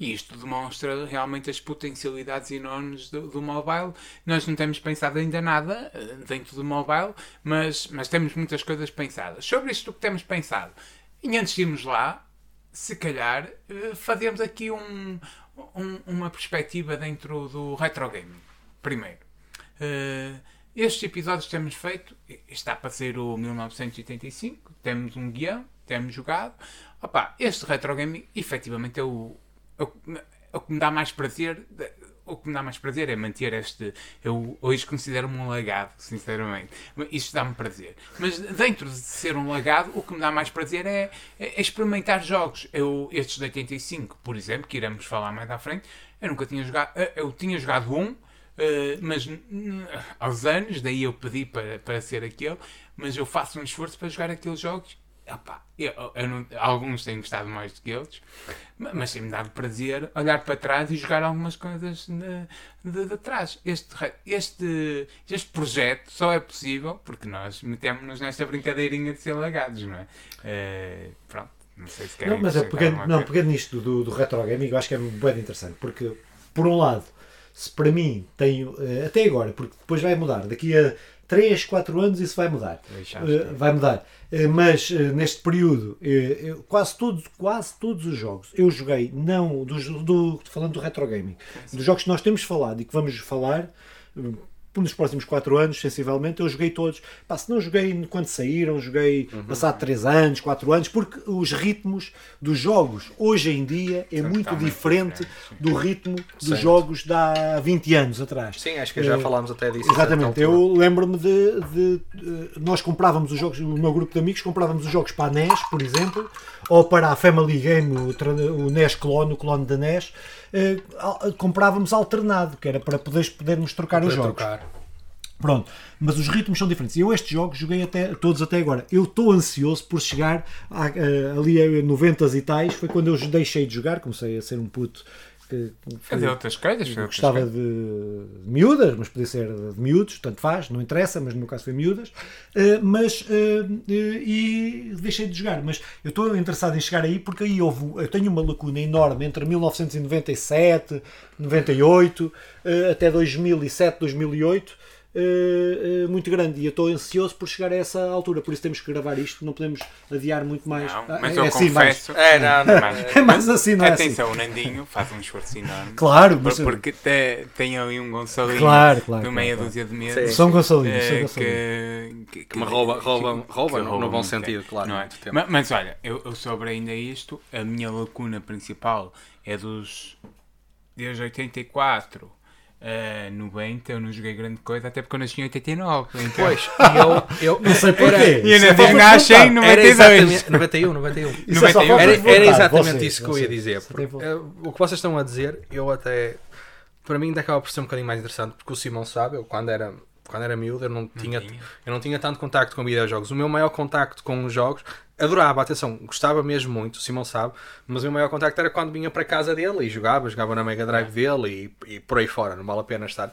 e- e isto demonstra realmente as potencialidades enormes do, do mobile. Nós não temos pensado ainda nada eh, dentro do mobile, mas, mas temos muitas coisas pensadas. Sobre isto que temos pensado, e antes de irmos lá, se calhar eh, fazemos aqui um, um- uma perspectiva dentro do retro gaming. Primeiro, eh, estes episódios temos feito, está para ser o 1985, temos um guião, temos jogado. Opa, este retro gaming efetivamente é o, é o, é o que me dá mais prazer. O que me dá mais prazer é manter este. Eu hoje considero-me um lagado, sinceramente. Isto dá-me prazer. Mas dentro de ser um lagado, o que me dá mais prazer é, é experimentar jogos. Eu, estes de 85, por exemplo, que iremos falar mais à frente, eu nunca tinha jogado. Eu tinha jogado um, Uh, mas aos anos, daí eu pedi para, para ser aquele, mas eu faço um esforço para jogar aqueles jogos. Epá, eu, eu não- alguns têm gostado mais do que outros, ma- mas tem-me dado prazer olhar para trás e jogar algumas coisas de, de, de trás. Este, este, este projeto só é possível porque nós metemos-nos nesta brincadeirinha de ser lagados, não é? Uh, pronto, não sei se querem Não, mas é pegando, não, pegando nisto do, do retro gaming, eu acho que é bem interessante, porque por um lado, se para mim tenho, eh, até agora, porque depois vai mudar, daqui a 3, 4 anos isso vai mudar. Eh, vai mudar. Eh, mas eh, neste período, eu- quase, todos, quase todos os jogos eu joguei, não dos, do, falando do retro gaming, dos jogos que nós temos falado e que vamos falar. Eh, nos próximos 4 anos, sensivelmente, eu joguei todos. Pá, se não joguei quando saíram, joguei passado 3 anos, 4 anos, porque os ritmos dos jogos hoje em dia é muito diferente do ritmo dos jogos de há 20 anos atrás. Sim, acho que já Eh, falámos até disso. Exatamente, eu lembro-me de, de- de- Nós comprávamos os jogos, o meu grupo de amigos comprávamos os jogos para a NES, por exemplo, ou para a Family Game, o, o NES Clone, o clone da NES, eh, comprávamos alternado, que era para poderes, podermos trocar os Para jogos. trocar. Pronto, mas os ritmos são diferentes. Eu estes jogos joguei até, todos até agora. Eu estou ansioso por chegar a- a- ali a 90 e tais. Foi quando eu deixei de jogar, comecei a ser um puto que, Fazer outras coisas. Fazer outras gostava coisas. de, de miúdas, mas podia ser de miúdos, tanto faz, não interessa, mas no meu caso foi miúdas. Eh, mas eh, e deixei de jogar. Mas eu estou interessado em chegar aí porque aí houve, eu tenho uma lacuna enorme entre 1997, 98 eh, até 2007, 2008. Eh, eh, muito grande e eu estou ansioso por chegar a essa altura, por isso temos que gravar isto, não podemos adiar muito mais. Não, Ah, mas é eu assim, mais- confesso. É, não, não, Mas- é mais assim, não é assim? Atenção, o Nandinho faz um esforço enorme. Claro, mas Porque te- tem ali um Gonçalinho Claro, claro, de meia claro. dúzia de meses. Sim. São Gonçalinho, eh, São Gonçalinho. que, que, Que me rouba- rouba- que- rouba que no- no bom muito sentido, claro, não é? muito tempo. Ma- Mas, olha, eu, eu sobre ainda isto, a minha lacuna principal é dos. Desde 84 a 90, eu não joguei grande coisa, até porque eu nasci em 89. Então, Pois, eu, eu Não sei porquê. Era, E eu é não de nasci em vontade. era 92. exatamente 91, 91. Isso é só 91. falta Era, vontade, era exatamente vocês, isso que eu ia dizer. Tem porque, eh, o que vocês estão a dizer, eu até. Para mim, ainda acaba por ser um bocadinho mais interessante, porque o Simão sabe, eu quando era, quando era miúdo, eu não, tinha, tinha. eu não tinha tanto contacto com videojogos. O meu maior contacto com os jogos, adorava, atenção, gostava mesmo muito, o Simão sabe, mas o meu maior contacto era quando vinha para casa dele e jogava, jogava na Mega Drive dele e, e por aí fora, não vale a pena estar.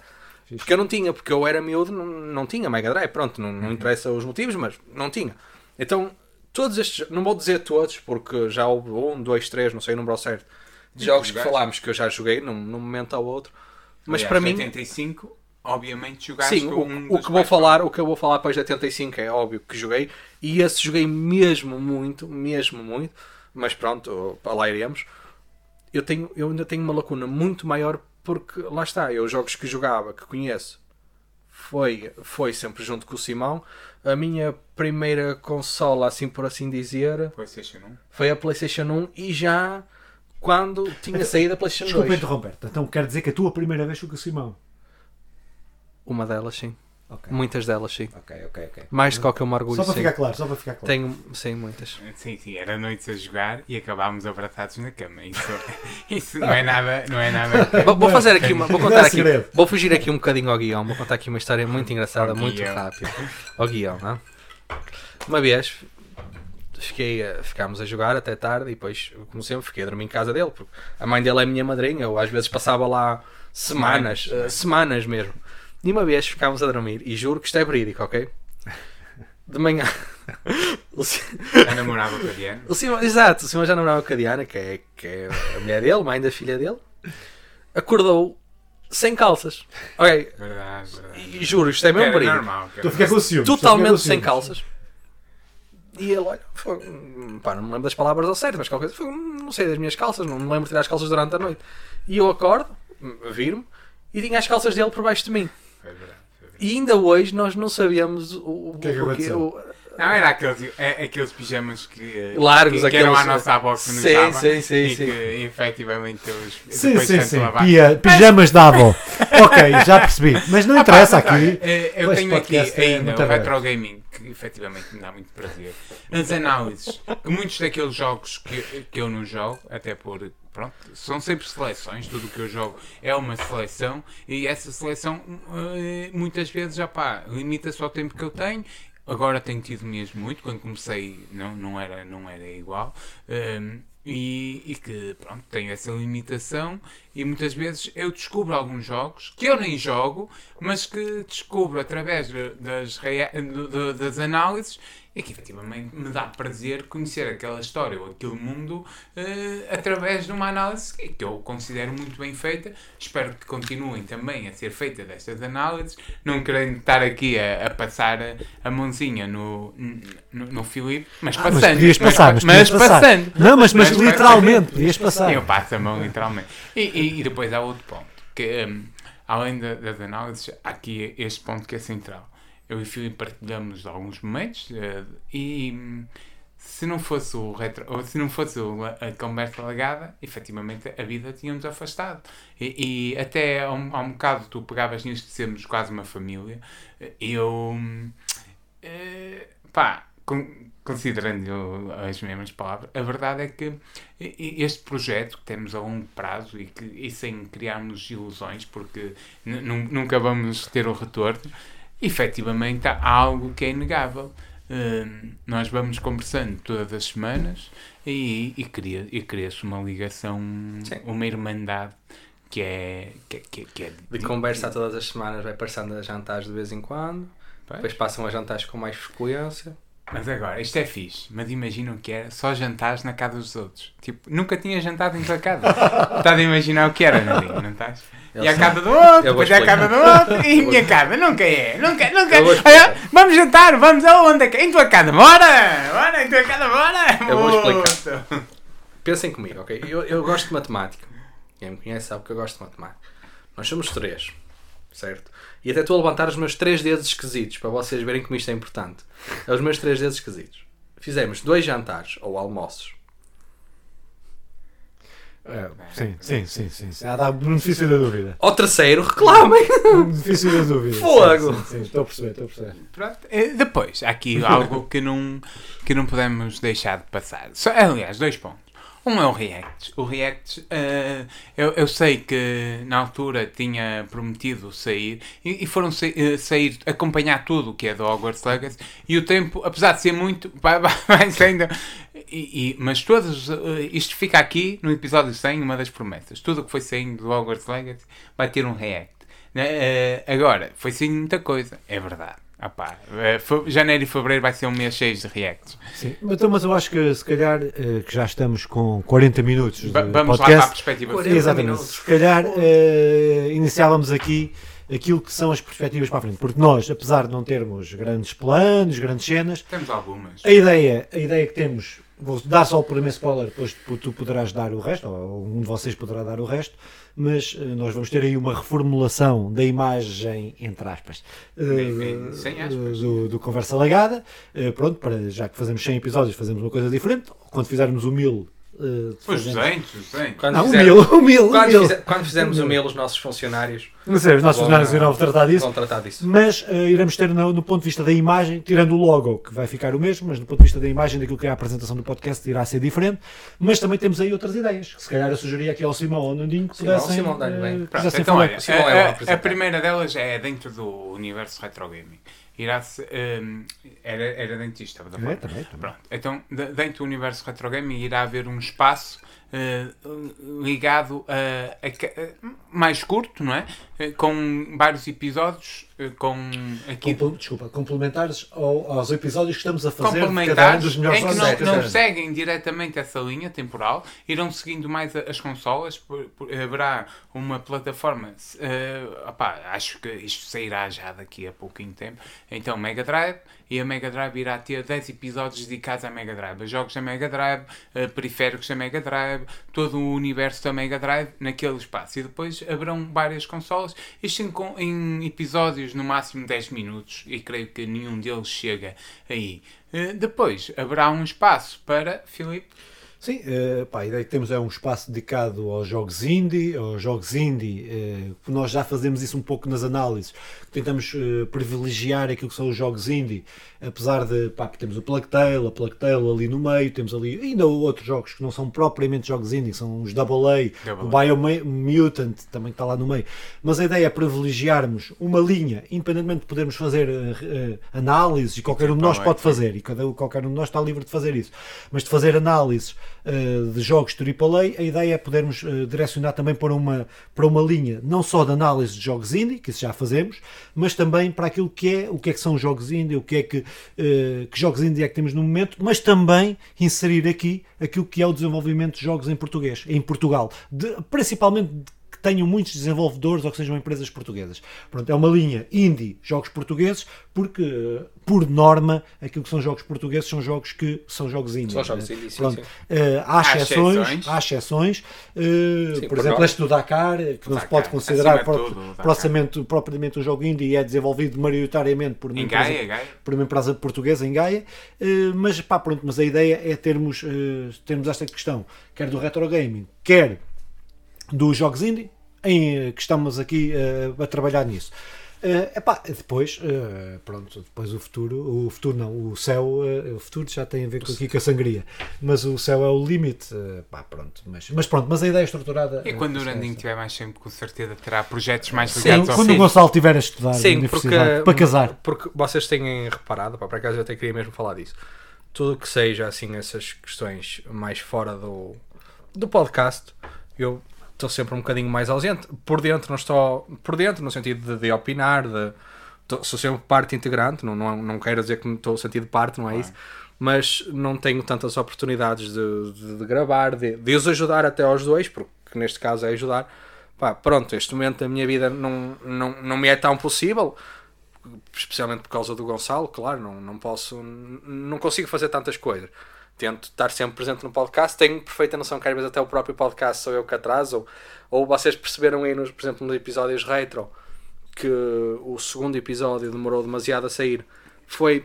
Porque eu não tinha, porque eu era miúdo, não, não tinha Mega Drive, pronto, não, não interessa os motivos, mas não tinha. Então, todos estes, não vou dizer todos, porque já houve um, dois, três, não sei o número ao certo, de jogos que falámos que eu já joguei num, num momento ao outro, mas aliás, para mim, 85, obviamente, jogaste sim, com o, um o que vou falar, o que eu vou falar depois de 85 é óbvio que joguei, e esse joguei mesmo muito, mesmo muito, mas pronto, para lá iremos. Eu, tenho, eu ainda tenho uma lacuna muito maior porque lá está, eu os jogos que jogava, que conheço, foi, foi sempre junto com o Simão. A minha primeira consola, assim por assim dizer, PlayStation 1. foi a PlayStation 1 e já quando tinha saído a PlayStation Desculpa 2. interromper. Então quer dizer que a tua primeira vez foi com o Simão. Uma delas, sim. Ok. Muitas delas, sim. Ok, ok, ok. Mais do que ao que eu me orgulho, Só para sim. ficar claro, só para ficar claro. Tenho, sim, muitas. Sim, sim, era noites a jogar e acabámos abraçados na cama. Isso, isso não é nada. Não é nada Vou, vou fazer aqui uma, vou Não é contar aqui, vou fugir aqui um bocadinho ao guião, vou contar aqui uma história muito engraçada, Ao muito rápida. Ao guião, não é? Uma vez fiquei a, ficámos a jogar até tarde e depois, como sempre, fiquei a dormir em casa dele, porque a mãe dele é a minha madrinha, eu às vezes passava lá semanas, Semanas. eh, semanas mesmo. E uma vez ficámos a dormir, e juro que isto é verídico, ok? De manhã. A namorava com a Diana. o Simão, exato, o Simão já namorava com a Diana, que é, que é a mulher dele, mãe da filha dele. Acordou sem calças. Ok, Verdade, verdade. e juro, isto é mesmo normal. que Estou a ficar com ciúmes. com Totalmente sem calças. E ele, olha, foi, hum, pá, não me lembro das palavras ao certo, mas qualquer coisa, foi, hum, não sei das minhas calças, não me lembro de tirar as calças durante a noite. E eu acordo, hum, viro-me, e tinha as calças dele por baixo de mim. Foi verdade. E ainda hoje nós não sabíamos o, o, que é que aconteceu? o- Não, era aqueles, é, aqueles pijamas que, eh, Largos, que, que eram à nossa avó que nos Sim, dava sim, sim, e sim. que efetivamente eles Sim, depois sim, sim. Pia- pijamas da avó. ok, já percebi. Mas não interessa Mas, olha, aqui. eh, Eu tenho aqui é ainda o. Retro Gaming, que efetivamente me dá muito prazer. As análises, que muitos daqueles jogos que, que eu não jogo, até por. Pronto, são sempre seleções, tudo o que eu jogo é uma seleção e essa seleção eh, muitas vezes já pá, limita-se ao tempo que eu tenho. Agora tenho tido mesmo muito, quando comecei não, não, era, não era igual. Ehm, e, e que pronto, tenho essa limitação e muitas vezes eu descubro alguns jogos que eu nem jogo, mas que descubro através das, das análises e que efetivamente me dá prazer conhecer aquela história ou aquele mundo eh, através de uma análise que, eu considero muito bem feita. Espero que continuem também a ser feitas destas análises, não querendo estar aqui a, a passar a, a mãozinha no, no, no Filipe, mas Ah, passando. mas podias passar, mas, mas podias passar. passando. Não, mas, mas, Mas literalmente, podias passar. Eu passo a mão literalmente. E, e, e depois há outro ponto, que hum, além da- das análises, há aqui este ponto que é central. Eu e o Filipe partilhamos alguns momentos eh, e hum, se não fosse o retro, ou se não fosse a conversa legada, efetivamente a vida tínhamos afastado. E, e até há um, há um bocado tu pegavas nisto de sermos quase uma família. Eu hum, eh, pá, con- considerando as mesmas palavras, a verdade é que este projeto que temos a longo prazo e, que, e sem criarmos ilusões, porque nu- nu- nunca vamos ter o retorno, efetivamente há algo que é inegável. hum, nós vamos conversando todas as semanas e, e, cria, e cria-se uma ligação, Sim. uma irmandade que é. Que, que, que é De conversa todas as semanas, vai passando a jantares de vez em quando. Pois. Depois passam a jantares com mais frequência. Mas agora, isto é fixe, mas imaginam que era só jantares na casa dos outros. Tipo, nunca tinha jantado em tua casa. Estás a imaginar o que era, Nadine, não estás? E a casa do outro, depois é a casa do outro, e a minha casa, nunca é, nunca, nunca. Olha, vamos jantar, vamos aonde? Em tua casa, bora! Bora, em tua casa, bora! Eu vou explicar. explicar. Pensem comigo, ok? Eu, eu gosto de matemática. Quem me conhece sabe que eu gosto de matemática. Nós somos três, certo? E até estou a levantar os meus três dedos esquisitos para vocês verem como isto é importante. É os meus três dedos esquisitos. Fizemos dois jantares ou almoços. É, sim, sim, sim, sim, sim. Há dá benefício da dúvida. Ao terceiro, reclamem! Benefício da dúvida. Sim, Fogo! Sim, sim, estou a perceber, estou a perceber. Pronto. Eh, Depois, há aqui algo que não, que não podemos deixar de passar. Só, aliás, dois pontos. Um é o React. O React, eh, eu, eu sei que na altura tinha prometido sair e, e foram sa- eh, sair, acompanhar tudo o que é do Hogwarts Legacy e o tempo, apesar de ser muito, vai sendo. E, e- mas todos, eh, isto fica aqui no episódio 100, uma das promessas. Tudo o que foi saindo do Hogwarts Legacy vai ter um React. Eh, agora, foi sim muita coisa, é verdade. Ah pá, janeiro e fevereiro vai ser um mês cheio de reacts. Sim. Então, mas eu acho que se calhar eh, que já estamos com 40 minutos de Va- vamos lá para a podcast. perspectiva. 40 Exatamente. minutos. Se calhar eh, iniciávamos aqui aquilo que são as perspectivas para a frente. Porque nós, apesar de não termos grandes planos, grandes cenas, Temos algumas. a ideia, a ideia que temos, vou dar só o primeiro spoiler, depois tu- tu poderás dar o resto, ou um de vocês poderá dar o resto, mas eh, nós vamos ter aí uma reformulação da imagem, entre aspas, eh, Bem, sem aspas. do, do Conversa Legada. Eh, Pronto, para, já que fazemos 100 episódios, fazemos uma coisa diferente. Quando fizermos o 1000, Os fazemos- 200, os 200. Quando, Não, o fizer- 1000, o 1000, o quando, 1000. fizer- quando fizermos o mail, os nossos funcionários Não sei, os nossos funcionários irão tratar disso. vão tratar disso. Mas eh, iremos ter no, no ponto de vista da imagem, tirando o logo, que vai ficar o mesmo, mas do ponto de vista da imagem, daquilo que é a apresentação do podcast, irá ser diferente. Mas também temos aí outras ideias. Se calhar eu sugeria aqui ao Simão ou ao Nandinho que Simão, pudessem, Simão, eh, bem. Pronto, então, falar. olha, O Simão é o a, a- a primeira delas é dentro do universo retro gaming. Irá -se, hum, era, era dentista, da É, também, também. Pronto, então de- dentro do universo retro gaming irá haver um espaço eh, ligado a, a a- mais curto, não é? Eh, Com vários episódios, eh, com aqui Compl- desculpa, complementares ao- aos episódios que estamos a fazer cada um complementares dos em melhores que anos não, não seguem diretamente essa linha temporal, irão seguindo mais as consolas, por- por- haverá uma plataforma, eh, opá, acho que isto sairá já daqui a pouquinho tempo, então Mega Drive, e a Mega Drive irá ter 10 episódios dedicados à Mega Drive, a jogos da Mega Drive, periféricos da Mega Drive, todo o universo da Mega Drive naquele espaço, e depois haverão várias consolas, isto em, em episódios no máximo 10 minutos, e creio que nenhum deles chega aí. Eh, Depois haverá um espaço para Filipe. Sim, eh, pá, a ideia que temos é um espaço dedicado aos jogos indie, aos jogos indie, eh, nós já fazemos isso um pouco nas análises, tentamos eh, privilegiar aquilo que são os jogos indie, apesar de, pá, temos o Plague Tale, a Plague Tale ali no meio, temos ali ainda outros jogos que não são propriamente jogos indie, são os Double A, o Biomutant também está lá no meio, mas a ideia é privilegiarmos uma linha, independentemente de podermos fazer eh, análises, e qualquer um de nós A, pode fazer, e cada, qualquer um de nós está livre de fazer isso, mas de fazer análises de jogos AAA, a ideia é podermos eh, direcionar também para uma, para uma linha, não só de análise de jogos indie, que isso já fazemos, mas também para aquilo que é, o que é que são os jogos indie, o que é que, eh, que jogos indie é que temos no momento, mas também inserir aqui aquilo que é o desenvolvimento de jogos em português, em Portugal, de- principalmente que tenham muitos desenvolvedores ou que sejam empresas portuguesas. Pronto, é uma linha indie, jogos portugueses, porque, por norma, aquilo que são jogos portugueses são jogos que são jogos indie. São jogos né? indie, sim, Pronto, sim. eh, há Há exceções, exceções. há exceções. eh, Sim, por por exemplo, este do Dakar, que não se Dakar, pode considerar pro- Dakar. propriamente, propriamente um jogo indie e é desenvolvido maioritariamente por uma Em empresa Gaia, Gaia. por uma empresa portuguesa em Gaia, eh, mas pá, pronto, mas a ideia é termos, termos esta questão, quer do retro gaming, quer dos jogos indie, em, eh, que estamos aqui eh, a trabalhar nisso. Eh, epá, depois, eh, pronto, depois o futuro, o futuro não, o céu, eh, o futuro já tem a ver com, aqui com a sangria, mas o céu é o limite, pá, pronto, mas, mas pronto, mas a ideia estruturada... E eh, quando o é Randinho essa. tiver mais tempo, com certeza terá projetos mais Sim, ligados ao quando o. Gonçalo estiver a estudar na Sim, porque, para casar. porque vocês têm reparado, pá, por acaso eu até queria mesmo falar disso. Tudo que seja assim, essas questões mais fora do, do podcast, eu estou sempre um bocadinho mais ausente. Por dentro, não estou por dentro, no sentido de, de opinar, de, tô- sou sempre parte integrante, não, não, não quero dizer que não estou sentido de parte, não é isso. Mas não tenho tantas oportunidades de, de, de gravar, de, de os ajudar até aos dois, porque neste caso é ajudar. Pá, pronto, este momento da minha vida não, não, não me é tão possível especialmente por causa do Gonçalo, claro, não, não posso, não consigo fazer tantas coisas. Tento estar sempre presente no podcast, tenho perfeita noção que às vezes até o próprio podcast sou eu que atraso, ou, ou vocês perceberam aí, nos, por exemplo, nos episódios retro, que o segundo episódio demorou demasiado a sair. Foi,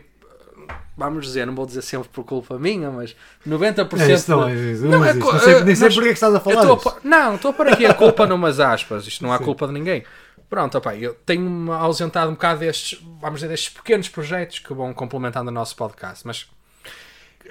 vamos dizer, não vou dizer sempre por culpa minha, mas 90% É, isso não, é isso, Não, não, é Não sei- eh, nem sei nós- porque é que estás a falar estou a não, estou a pôr aqui a culpa numas aspas. Isto não há Sim. culpa de ninguém. Pronto, opá, eu tenho-me ausentado um bocado destes, vamos dizer, destes pequenos projetos que vão complementando o nosso podcast, mas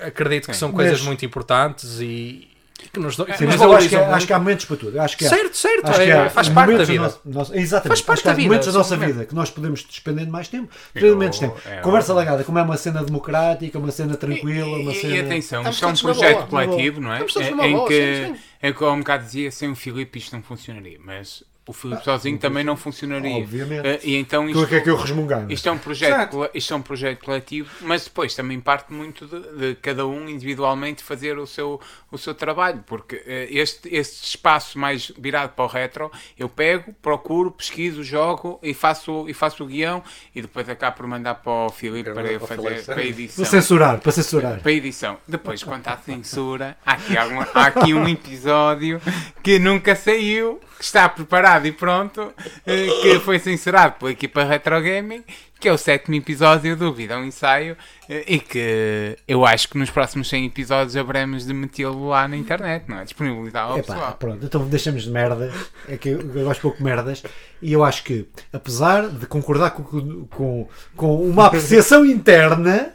acredito que são coisas Mas- muito importantes e, que nos, do, Sim, mas eu acho que, valorizam acho que há momentos para tudo. Acho que há, Certo, certo, acho que é, há faz parte da momentos vida. nosso- nosso- exatamente. Faz parte da vida, momentos da nossa vida que nós podemos despender de mais tempo, Eu- menos tempo. é Conversa óbvio. lagada, como é uma cena democrática, uma cena tranquila, uma E, cena. e atenção, Estamos isto é um projeto boa, coletivo, não é? Em que, sim, é há um bocado dizia, sem o Filipe isto não funcionaria, mas o Filipe sozinho também não funcionaria. Obviamente. Eh, e então isto, é que é que eu resmungar? isto é um projeto, Exato. isto é um projeto coletivo, mas depois também parte muito de, de cada um individualmente fazer o seu, o seu trabalho, porque eh, este, este espaço mais virado para o retro, eu pego, procuro, pesquiso, jogo e faço, e faço o guião e depois acabo por mandar para o Filipe Eu para vou fazer para a edição Para censurar, para censurar. para a edição. Depois, quanto à censura, há aqui, algum- há aqui um episódio que nunca saiu, que está preparado e pronto, eh, que foi censurado pela equipa Retro Gaming, que é o sétimo episódio do Vida um Ensaio, eh, e que eu acho que nos próximos 100 episódios haveremos de metê-lo lá na internet, não é? Disponibilizar ao Epá, pessoal. pronto, então deixamos de merdas. É que eu, eu gosto pouco de merdas. E eu acho que, apesar de concordar com, com, com uma apreciação interna,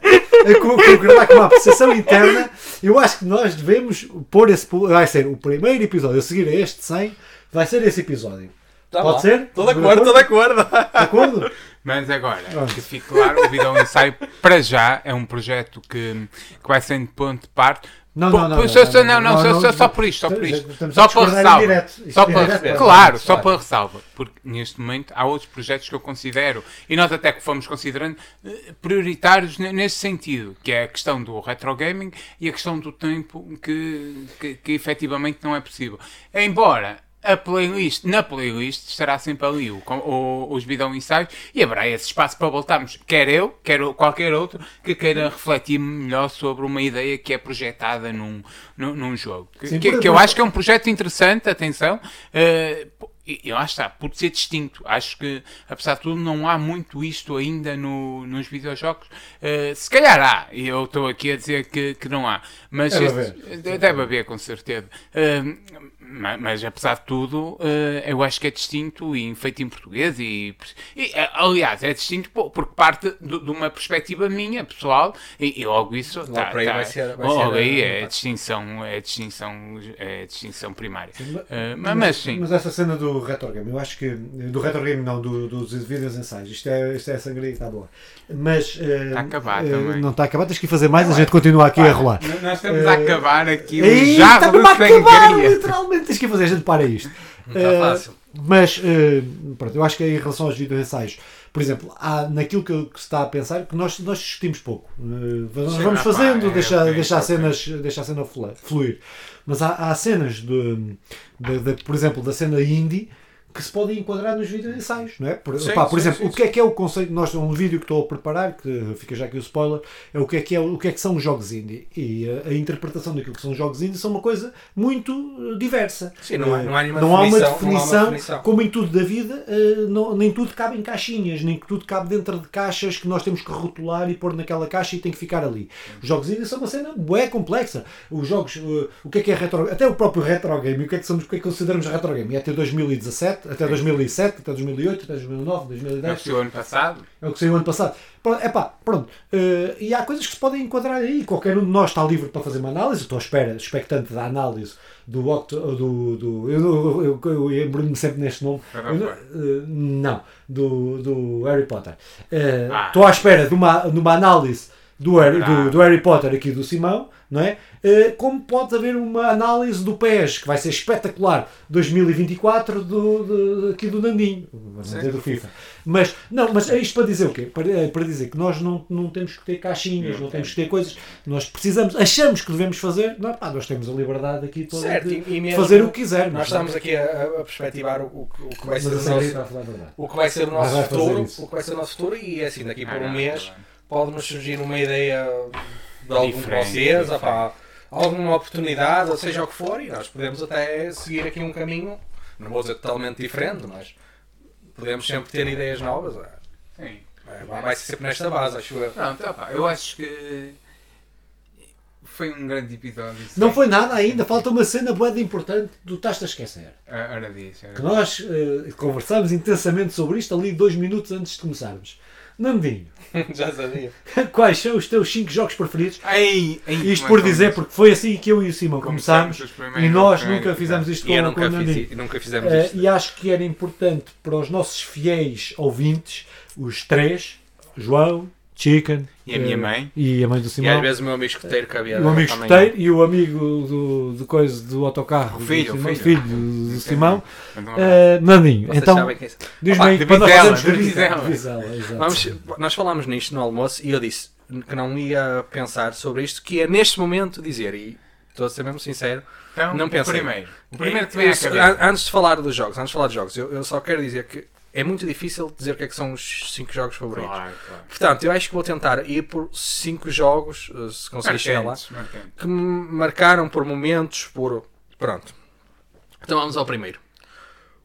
com, concordar com uma apreciação interna, eu acho que nós devemos pôr esse. Vai ser o primeiro episódio a seguir a este 100, vai ser esse episódio. Tá Pode lá. ser? Estou de acordo, estou de acordo. De acordo? Mas agora, Pronto. que fique claro, o Vida um Ensaio, para já, é um projeto que, que vai ser de ponto de parte. Não, Pô, não, não, pô, não, só, não, não, não, não, só, não, só, por isto, só por isto. Só a para ressalva. direto. Só é para, direto, claro, só para ressalva. Porque neste momento há outros projetos que eu considero, e nós até que fomos considerando, eh, prioritários ne- nesse sentido, que é a questão do retro gaming e a questão do tempo que, que, que efetivamente não é possível. Embora a playlist, na playlist estará sempre ali o, o, os bidão ensaios e haverá esse espaço para voltarmos, quer eu, quer qualquer outro que queira refletir melhor sobre uma ideia que é projetada num, num, num jogo. Que, Sim, que- que eu acho que é um projeto interessante, atenção, eh, e e lá está, por ser distinto. Acho que, apesar de tudo, não há muito isto ainda no, nos videojogos. Eh, se calhar há, e eu estou aqui a dizer que, que não há, mas Deve este- deve haver, com certeza. Eh, ma- mas, apesar de tudo, eh, eu acho que é distinto e feito em português. E, e, eh, aliás, é distinto po- porque parte do- de uma perspectiva minha, pessoal, e, e logo isso. Logo tá- aí tá- vai ser- vai logo ser, aí eh, é distinção, é distinção, é distinção primária. Ma- Eh, mas, mas sim. Mas essa cena do retro game, eu acho que. Do retro game, não, do, dos vídeos ensaios. Isto é, isto é a sangria que está boa. Mas. Está a acabar também. Não está a acabar, tens que fazer mais, a gente continua aqui a rolar. Nós estamos a acabar aqui Ei, jarro está de mesmo a acabar, literalmente tens que fazer, a gente para isto. Não Eh, está fácil. Mas, eh, pronto, eu acho que em relação aos vídeos ensaios, por exemplo, há naquilo que, que se está a pensar, que nós, nós discutimos pouco. Eh, nós Sim, vamos ah, fazendo, é, deixar, deixar, cenas, deixar a cena flu- fluir. Mas há, há cenas, de, de- de- por exemplo, da cena indie, que se podem enquadrar nos vídeos ensaios, não é? Por, Sim, pá, por sim, exemplo, sim, o que é que é o conceito? Nós um vídeo que estou a preparar, que fica já aqui o spoiler, é o que é que, é, o que, é que são os jogos indie. E a, a interpretação daquilo que são os jogos indie são uma coisa muito eh, diversa. Sim, não há- Eh, não há não há uma definição, não há uma definição, como em tudo da vida, eh, não- nem tudo cabe em caixinhas, nem tudo cabe dentro de caixas que nós temos que rotular e pôr naquela caixa e tem que ficar ali. Os jogos indie são uma cena bué complexa. Os jogos, o que é que é retro, até o próprio retro game, o que é que, somos, o que, é que consideramos retro game? É até 2017, 2007, até 2007, até 2008, até 2009, É o 2010. que saiu ano passado. É o que saiu ano passado. Pronto, epá, pronto. Eh, e há coisas que se podem enquadrar aí. Qualquer um de nós está livre para fazer uma análise. Estou à espera, expectante da análise do Octo, do, do eu, eu, eu, eu, embruno-me sempre neste nome. Of não- do, do Harry Potter. Eh, Ah. Estou à espera de uma, de uma análise do Harry, Ah. do, do Harry Potter aqui do Simão, não é? Eh, como pode haver uma análise do PES, que vai ser espetacular, 2024, do, do, aqui do Nandinho, do FIFA. Mas, não, mas é isto para dizer o quê? Para, é para dizer que nós não, não temos que ter caixinhas, não, Não temos que ter coisas, nós precisamos, achamos que devemos fazer, não, pá, nós temos a liberdade aqui toda Certo, de, de fazer o que quisermos. Nós estamos aqui a, a perspectivar o, o que- o que vai ser o nosso, o que vai ser o nosso futuro, o que vai ser o nosso futuro e é assim, daqui por Ah, um não, mês bem. Pode-nos surgir uma ideia de algum de Diferente, vocês, diferente. opá, alguma oportunidade, ou seja o que for, e nós podemos até seguir aqui um caminho, não vou dizer totalmente diferente, mas podemos sempre ter ideias novas. é. Sim. É, vai vai ser sempre nesta base, acho eu. Pronto, opa, eu acho que foi um grande episódio. Não foi nada ainda, falta uma cena boa de importante do estás a esquecer. Ah, Ora disso. Que nós eh, conversámos intensamente sobre isto ali dois minutos antes de começarmos. Nandinho, Já sabia. quais são os teus 5 jogos preferidos? Ei, ei, Isto por é que dizer, porque foi assim que eu e o Simão começámos os primeiros- e nós nunca fizemos isto com, com nunca, o Nandinho. fiz, nunca fizemos Eh, isto. e acho que era importante para os nossos fiéis ouvintes, os três, João, Chicken E a minha eh, mãe. e a mãe do E às Simão. vezes o meu amigo escoteiro que havia o amigo escoteiro e o amigo do, do, coisa, do autocarro O filho, do o Simão, filho. do, do Simão. Eh, Nandinho, Vocês então é. diz-me aí de para nós. Vizela, exato. Vamos, nós falámos nisto no almoço e eu disse que não ia pensar sobre isto, que é neste momento dizer, e estou a ser mesmo sincero, Então, não o pensei. primeiro. O primeiro que eu- vem à cabeça. an- antes de falar dos jogos, antes de falar dos jogos, eu, eu só quero dizer que é muito difícil dizer o que é que são os 5 jogos favoritos. Claro, claro. Portanto, eu acho que vou tentar ir por 5 jogos, eh, se conseguir chegar lá, Marcantes, que me marcaram por momentos, por. Pronto. Então vamos ao primeiro.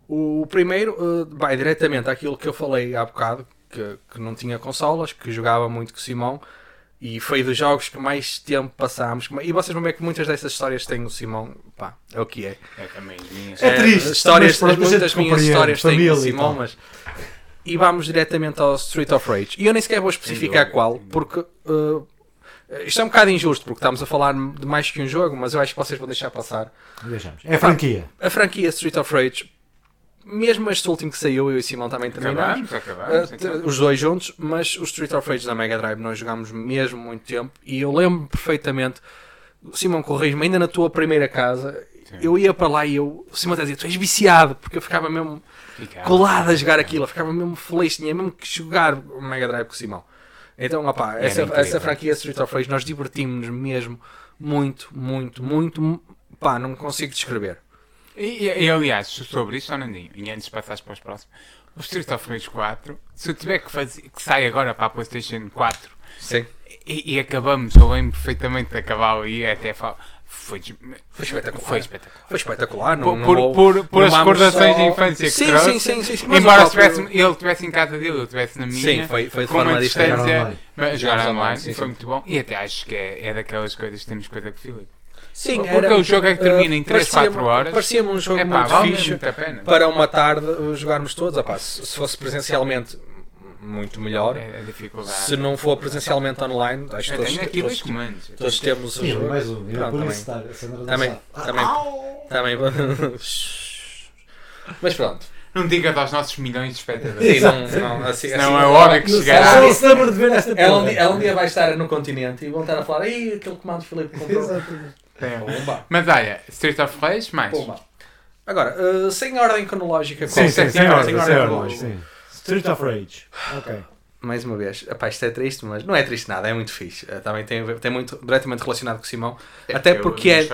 O primeiro eh, vai diretamente àquilo que eu falei há bocado, que, que não tinha consolas, que jogava muito com o Simão, e foi dos jogos que mais tempo passámos. E vocês vão ver que muitas dessas histórias têm o Simão, pá, é o que é. É também as minhas. É triste, As histórias, mas muitas minhas histórias têm o Simão, mas. E vamos diretamente ao Street of Rage. E eu nem sequer vou especificar qual, porque. eh, isto é um bocado injusto, porque estamos a falar de mais que um jogo, mas eu acho que vocês vão deixar passar. Deixamos. É a franquia. A franquia Street of Rage, mesmo este último que saiu, eu e o Simão também terminámos. Acabamos, acabamos. Uh, então. os dois juntos, mas o Street of Rage da Mega Drive nós jogámos mesmo muito tempo e eu lembro perfeitamente, o Simão corrige-me, ainda na tua primeira casa, Sim. eu ia para lá e eu, o Simão dizia, tu és viciado, porque eu ficava mesmo Ficava. colado a jogar aquilo, eu ficava mesmo feliz, tinha mesmo que jogar o Mega Drive com o Simão. Então, opá, essa, incrível. essa franquia Street of Rage, nós divertimos-nos mesmo muito, muito, muito, pá, não consigo descrever. E, e, e, aliás, sobre isso, Fernandinho, e antes de passares para os próximos, o Street of Rage 4, se eu tiver que fazer, que sai agora para a PlayStation 4 Sim. e, e acabamos, eu lembro perfeitamente de acabar ali, até falo, foi, Foi espetacular. foi espetacular. Foi espetacular, não, Por, não por, por, por as recordações só- de infância que sim, trouxe, sim, sim, sim, sim, embora estivesse, ele estivesse em casa dele, eu estivesse na minha, Sim, foi- foi de com forma diferente. Jogar distância, online. mas jogar online, online, sim, e foi sim. muito bom, e até acho que é, é daquelas coisas que temos coisa o Filipe. Sim, Porque era- o jogo é que termina em eh, 3, parecia-me- 4 horas. Parecia-me um jogo É pá, muito vale fixe muito a pena. para uma tarde uh, jogarmos todos. Epá, se, se fosse presencialmente, muito melhor. É dificuldade. Se não for presencialmente online, acho que todos, aqui dois todos, comandos. todos temos o jogo. mais um. Pronto, essa não era Também, também, também. Mas pronto. Não digas aos nossos milhões de espectadores. Sim, não, não, assim, assim, é hora que Não chegará. sei se lembra de ver esta Ela um, dia, ela um dia vai estar no continente e vão estar a falar Ei, aquele comando de Filipe comprou. Exatamente. É. Pumba, Mas olha, Street of Rage, mais. pumba. Agora, uh, sem ordem cronológica. Sim, sim, sem sem ordem, sem ordem. cronológica. sim. Street of Rage. Ok. Mais uma vez, epá, isto é triste, mas não é triste nada, é muito fixe. Eh, Também tem, a ver- tem muito diretamente relacionado com o Simão. Até Eu- porque é-.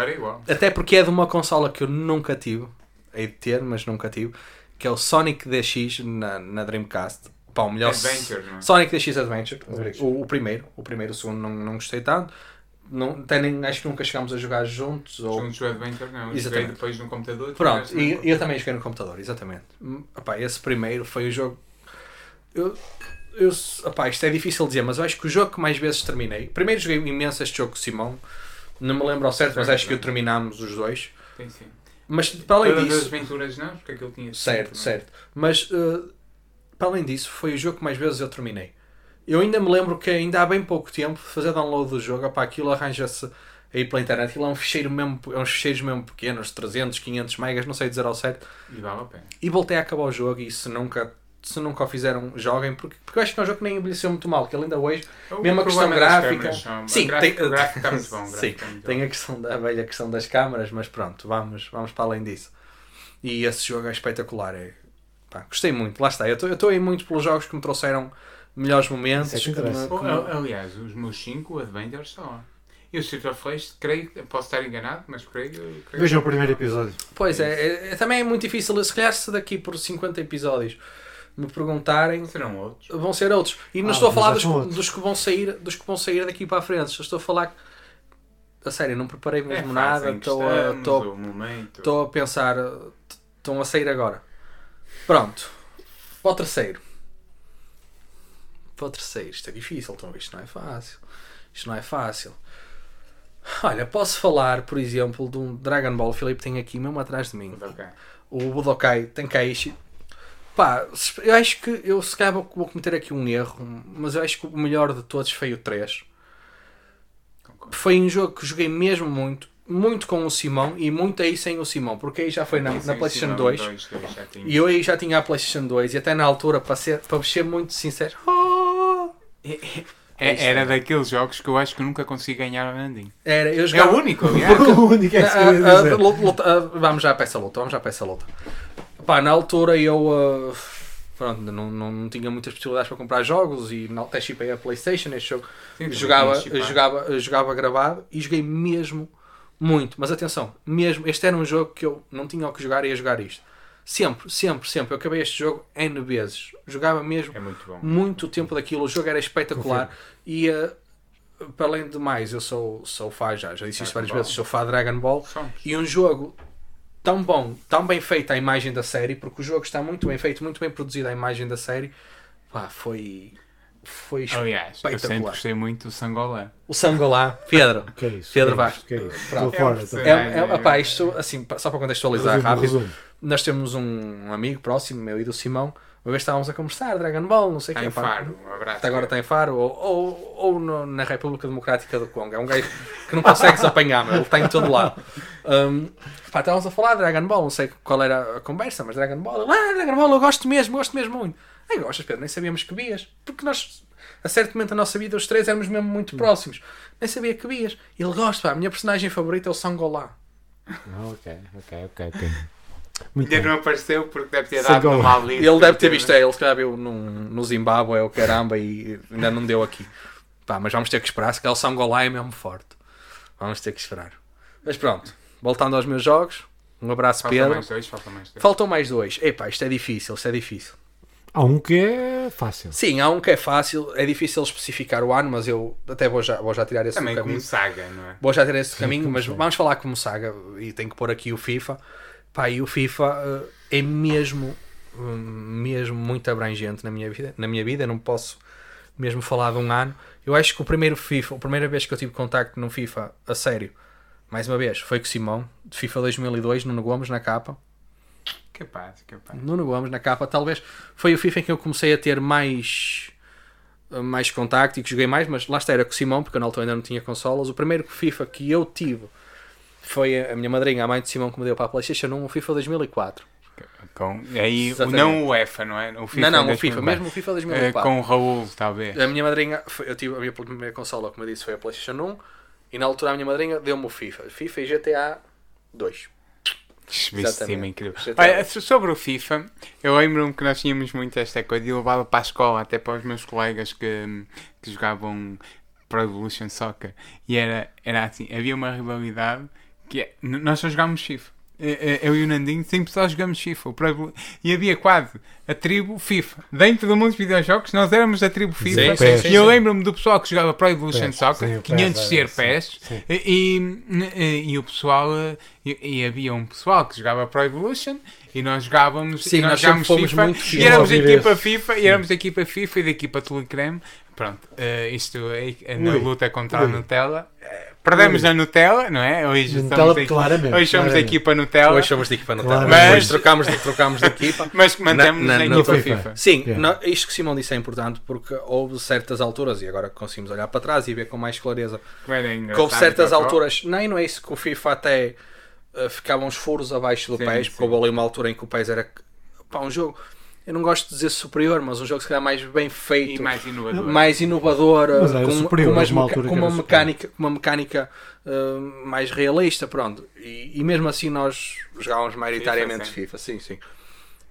Até porque é de uma consola que eu nunca tive, hei de ter, mas nunca tive, que é o Sonic DX na, na Dreamcast. Pá, o melhor Adventure, não é? Sonic DX Adventure, Adventure. O, o primeiro, o primeiro, o segundo não, não gostei tanto. Não, nem, acho que nunca chegámos a jogar juntos. Ou... Juntos do Adventure, não. Eu joguei Exatamente. depois no computador. Pronto, e eu também joguei no computador, exatamente. Hum, Epá, esse primeiro foi o jogo. Eu, eu, epá, isto é difícil dizer, mas eu acho que o jogo que mais vezes terminei. Primeiro joguei imenso este jogo com o Simão, não me lembro ao certo, mas acho que o terminámos os dois. Sim, sim. Mas para além Todas as disso. aventuras não, porque aquilo tinha Certo, sempre, certo. Mas uh, para além disso, foi o jogo que mais vezes eu terminei. Eu ainda me lembro que ainda há bem pouco tempo fazer download do jogo, para aquilo arranja-se aí pela internet, aquilo é um ficheiro mesmo, é uns ficheiros mesmo pequenos, 300, 500 megas, não sei dizer ao certo. E vale a pena. E voltei a acabar o jogo e se nunca, se nunca o fizeram, joguem, porque, porque eu acho que é um jogo que nem envelheceu muito mal, que ele ainda hoje O Mesmo a questão gráfica. câmaras são- Sim, gráfico, tem- o gráfico está muito bom. Sim, gráfico está muito tem bom. a questão da velha questão das câmaras, mas pronto, vamos, vamos para além disso. E esse jogo é espetacular. É, pá, gostei muito, lá está. Eu estou aí muito pelos jogos que me trouxeram melhores momentos. É que que me- interessa. que me- al- Aliás, os meus 5 Avengers estão lá. E o Street of Rage, creio, posso estar enganado, mas creio. creio Vejam o primeiro episódio. Pois é, é, é- também é muito difícil. Se calhar, se daqui por 50 episódios me perguntarem, Serão outros. vão ser outros. E não Ah, estou a falar dos, dos que vão sair, dos que vão sair daqui para a frente. Só estou a falar a sério, não preparei mesmo É nada. Estou a, estou o momento. Estou a pensar, estão a sair agora. Pronto. Para o terceiro. Para o terceiro. Isto é difícil, então isto não é fácil. Isto não é fácil. Olha, posso falar, por exemplo, de um Dragon Ball. O Filipe tem aqui mesmo atrás de mim. O Budokai Tenkaichi. Pá, eu acho que eu se calhar vou, cometer aqui um erro, mas eu acho que o melhor de todos foi o 3. Concordo. Foi um jogo que joguei mesmo muito, muito com o Simão e muito aí sem o Simão, porque aí já foi na, na PlayStation sim, 2. dois, dois, já tinha. E eu aí já tinha a PlayStation 2 e até na altura, para ser, para ser muito sincero, oh, É- era daqueles jogos que eu acho que nunca consegui ganhar a Nandinho. era, eu É jogava. o único, aliás. o único é Ah, ah, dizer. luta- luta- ah, vamos já para essa luta, vamos já para essa luta. Pá, na altura eu pronto, não, não, não tinha muitas possibilidades para comprar jogos e até chipei a Playstation, este jogo Sim, jogava, jogava, jogava gravado e joguei mesmo muito. Mas atenção, mesmo, este era um jogo que eu não tinha o que jogar e ia jogar isto. Sempre, sempre, sempre. Eu acabei este jogo N vezes. Jogava mesmo É muito bom. muito tempo daquilo. O jogo era espetacular. E eh, para além de mais, eu sou, sou fã, já, já disse isto Dragon várias vezes, sou fã de Dragon Ball. Somos. E um jogo tão bom, tão bem feito a imagem da série, porque o jogo está muito bem feito, muito bem produzido a imagem da série. Pá, foi. Foi Aliás, eu sempre gostei muito do Sangolã. O Sangolá, Pedro. Que é isso? Pedro é Vaz. isso? Que é isso? Pronto. É estou- É, personagem. é, opá, isto, assim, só para contextualizar Resumo, rápido, resumo. Nós temos um amigo próximo, meu e do Simão, uma vez estávamos a conversar, Dragon Ball, não sei o Está que. em Faro. Um abraço. Agora está em Faro, ou, ou, ou no- na República Democrática do Congo. É um gajo que não consegues apanhar, meu, ele está em todo lado. Um, pá, estávamos a falar de Dragon Ball, não sei qual era a conversa, mas Dragon Ball, ele, ah, Dragon Ball, eu gosto mesmo, gosto mesmo muito. Ai, gostas, Pedro, nem sabíamos que vias, porque nós, a certo momento da nossa vida, os três éramos mesmo muito próximos. Nem sabia que vias. Ele gosta, pá, a minha personagem favorita é o Sangolá. Ah, ok, ok, ok. ok. Muito Ainda bem. não apareceu porque deve ter dado uma mal lista. Ele deve ter visto, é, ele se calhar viu num, no Zimbábue ou caramba e ainda não deu aqui. Pá, mas vamos ter que esperar, se calhar o Sangolá é mesmo forte. Vamos ter que esperar. Mas pronto, voltando aos meus jogos, um abraço Falta Pedro. mais dois, falta mais dois. Faltam mais dois. Epá, isto é difícil, isto é difícil. Há um que é fácil. Sim, há um que é fácil, é difícil especificar o ano, mas eu até vou já, vou já tirar esse Também do como caminho. saga, não é? Vou já ter esse caminho, como mas saga. vamos falar como saga e tenho que pôr aqui o FIFA. Pá, e o FIFA eh, é mesmo, hum, mesmo muito abrangente na minha vida. Na minha vida, eu não posso mesmo falar de um ano. Eu acho que o primeiro FIFA, a primeira vez que eu tive contacto no FIFA a sério, mais uma vez, foi com o Simão, de FIFA 2002, Nuno Gomes na capa. Capaz, capaz. Nuno Gomes na capa, talvez foi o FIFA em que eu comecei a ter mais mais contacto e que joguei mais, mas lá está, era com o Simão, porque eu na altura ainda não tinha consolas. O primeiro FIFA que eu tive foi a minha madrinha, a mãe de Simão, que me deu para a PlayStation 1, o FIFA 2004. Com, aí, Exatamente. não o UEFA, não é? O FIFA não, não, o 2004. FIFA, mesmo o FIFA Eh, 2004. com o Raul, talvez. A minha madrinha, eu tive a minha primeira consola, como eu disse, foi a PlayStation 1, e na altura a minha madrinha deu-me o FIFA. FIFA e GTA 2. Isso Exatamente. incrível. Olha, so- sobre o FIFA, eu lembro-me que nós tínhamos muito esta coisa e levava para a escola, até para os meus colegas que, que jogavam Pro Evolution Soccer. E era, era assim: havia uma rivalidade que é, nós só jogámos FIFA. Eh, eh, Eu e o Nandinho sempre só jogamos FIFA. o Pro Evolu- E havia quase a tribo FIFA. Dentro do mundo dos videojogos, nós éramos a tribo FIFA. sim, sim, e eu lembro-me do pessoal que jogava Pro Evolution Soccer, sim, o 500 PES, ser sim, PES, sim. e, e, e o pessoal e, e havia um pessoal que jogava Pro Evolution E nós jogávamos, Sim, e nós nós jogávamos FIFA, muito e éramos equipa. FIFA, e éramos a equipa FIFA e da equipa Telecreme. Pronto, eh, isto é, é na Ui, luta contra a. Nutella. Perdemos Ui. na Nutella, não é? Hoje Nutella, somos, a, claramente, hoje somos a claramente. equipa Nutella, Hoje somos de equipa Claro. Mas... Trocámos de, trocámos de equipa. mas mantemos Na- na, na- equipa FIFA. FIFA. Sim, Yeah. nó- isto que Simão disse é importante porque houve certas alturas, e agora conseguimos olhar para trás e ver com mais clareza, que houve certas alturas, nem não é isso que o FIFA até eh, ficavam uns furos abaixo do Sim, PES, sim. porque houve ali uma altura em que o PES era pá, um jogo, eu não gosto de dizer superior, mas um jogo se calhar mais bem E feito, mais inovador. mais inovador, Mas era com, superior, com, uma com uma era mecânica, com uma mecânica eh, mais realista, pronto. E, e mesmo assim nós jogávamos maioritariamente sim. FIFA, sim, sim.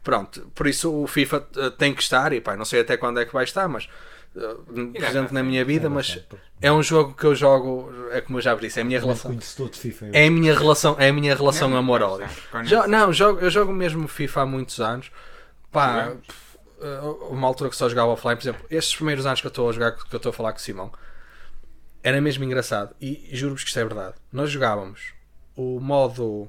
Pronto, por isso o FIFA eh, tem que estar, e pá, não sei até quando é que vai estar, mas eh, presente na minha vida, mas é um jogo que eu jogo, é como eu já disse, é a minha relação. FIFA. eu. É a minha relação, é a minha relação Não, amor-ódio. Não, jogo, eu jogo mesmo FIFA há muitos anos. Pá, uh, uma altura que só jogava offline, por exemplo, estes primeiros anos que eu estou a jogar, que eu estou a falar com o Simão, era mesmo engraçado. E juro-vos que isto é verdade. Nós jogávamos o modo.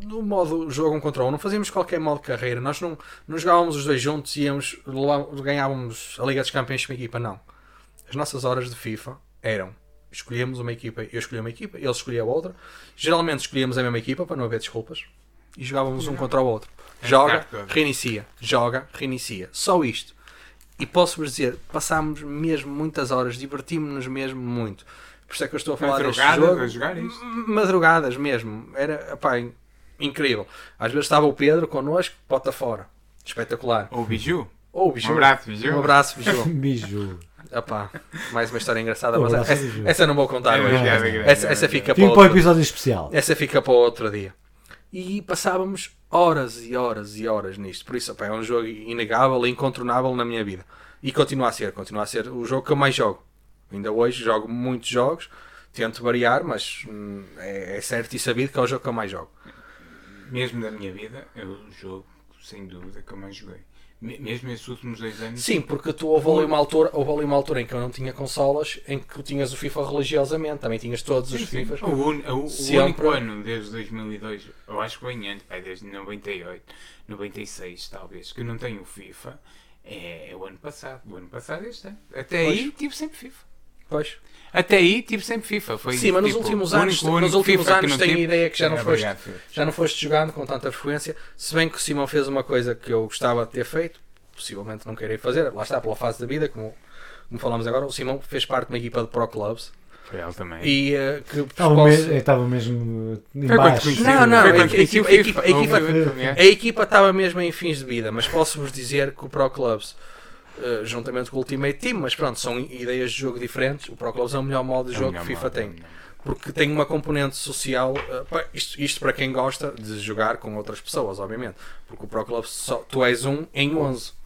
No modo jogo um contra um, não fazíamos qualquer modo de carreira, nós não, não jogávamos os dois juntos e íamos, ganhávamos a Liga dos Campeões com uma equipa, não. As nossas horas de FIFA eram escolhíamos uma equipa, eu escolhia uma equipa, ele escolhia outra. Geralmente escolhíamos a mesma equipa para não haver desculpas e jogávamos um contra o outro. É Joga, reinicia, joga, reinicia. Só isto. E posso-vos dizer, passámos mesmo muitas horas, divertimos-nos mesmo muito. Por isso é que eu estou a falar deste Madrugadas jogo. a jogar isto. M- Madrugadas mesmo. Era, pá, in- incrível. Às vezes estava o Pedro connosco, bota fora. Espetacular. Ou Biju. Ou o Biju. Um abraço, Biju. Um abraço, Biju. Biju. Epá, mais uma história engraçada, mas essa, essa não vou contar É hoje. é Essa, é essa fica para Fica para o episódio especial. essa fica para outro dia. E passávamos horas e horas e horas nisto. Por isso, epá, é um jogo inegável e incontornável na minha vida. E continua a ser, continua a ser o jogo que eu mais jogo. Ainda hoje jogo muitos jogos, tento variar, mas hum, é, é certo e sabido que é o jogo que eu mais jogo. Mesmo da minha vida, é o jogo, sem dúvida, que eu mais joguei. Me- Mesmo esses últimos dois anos. Sim, porque tu houve ali uma altura, houve ali uma altura em que eu não tinha consolas, em que tu tinhas o FIFA religiosamente, também tinhas todos os Sim, sim. FIFAs. O, un- o- o único ano desde 2002, eu acho que bem antes, pá, desde 98, 96 talvez, que eu não tenho FIFA, é, é o ano passado. O ano passado este ano. Até aí Pois. tive sempre FIFA. Pois. Até aí tive sempre FIFA. Foi, Sim, mas nos tipo, últimos anos, único- nos últimos FIFA anos tenho a ideia que já não, foste, obrigado, já não foste jogando com tanta frequência. Se bem que o Simão fez uma coisa que eu gostava de ter feito, possivelmente não queirei fazer, lá está, pela fase da vida, como, como falamos agora, o Simão fez parte de uma equipa de Pro Clubs Foi ele também. e eh, que Estava posso- mesmo, estava mesmo eh, embaixo. conheci- Não, não, foi a equipa- a equipa- a equipa- Houve-. A equipa estava mesmo em fins de vida, mas posso-vos dizer que o Pro Clubs, eh, juntamente com o Ultimate Team, mas pronto, são ideias de jogo diferentes. O Pro Clubs é o melhor modo de É jogo que FIFA modo, é tem. Porque tem uma componente social, eh, isto, isto para quem gosta de jogar com outras pessoas, obviamente. Porque o Pro Clubs, só, tu és um em 11.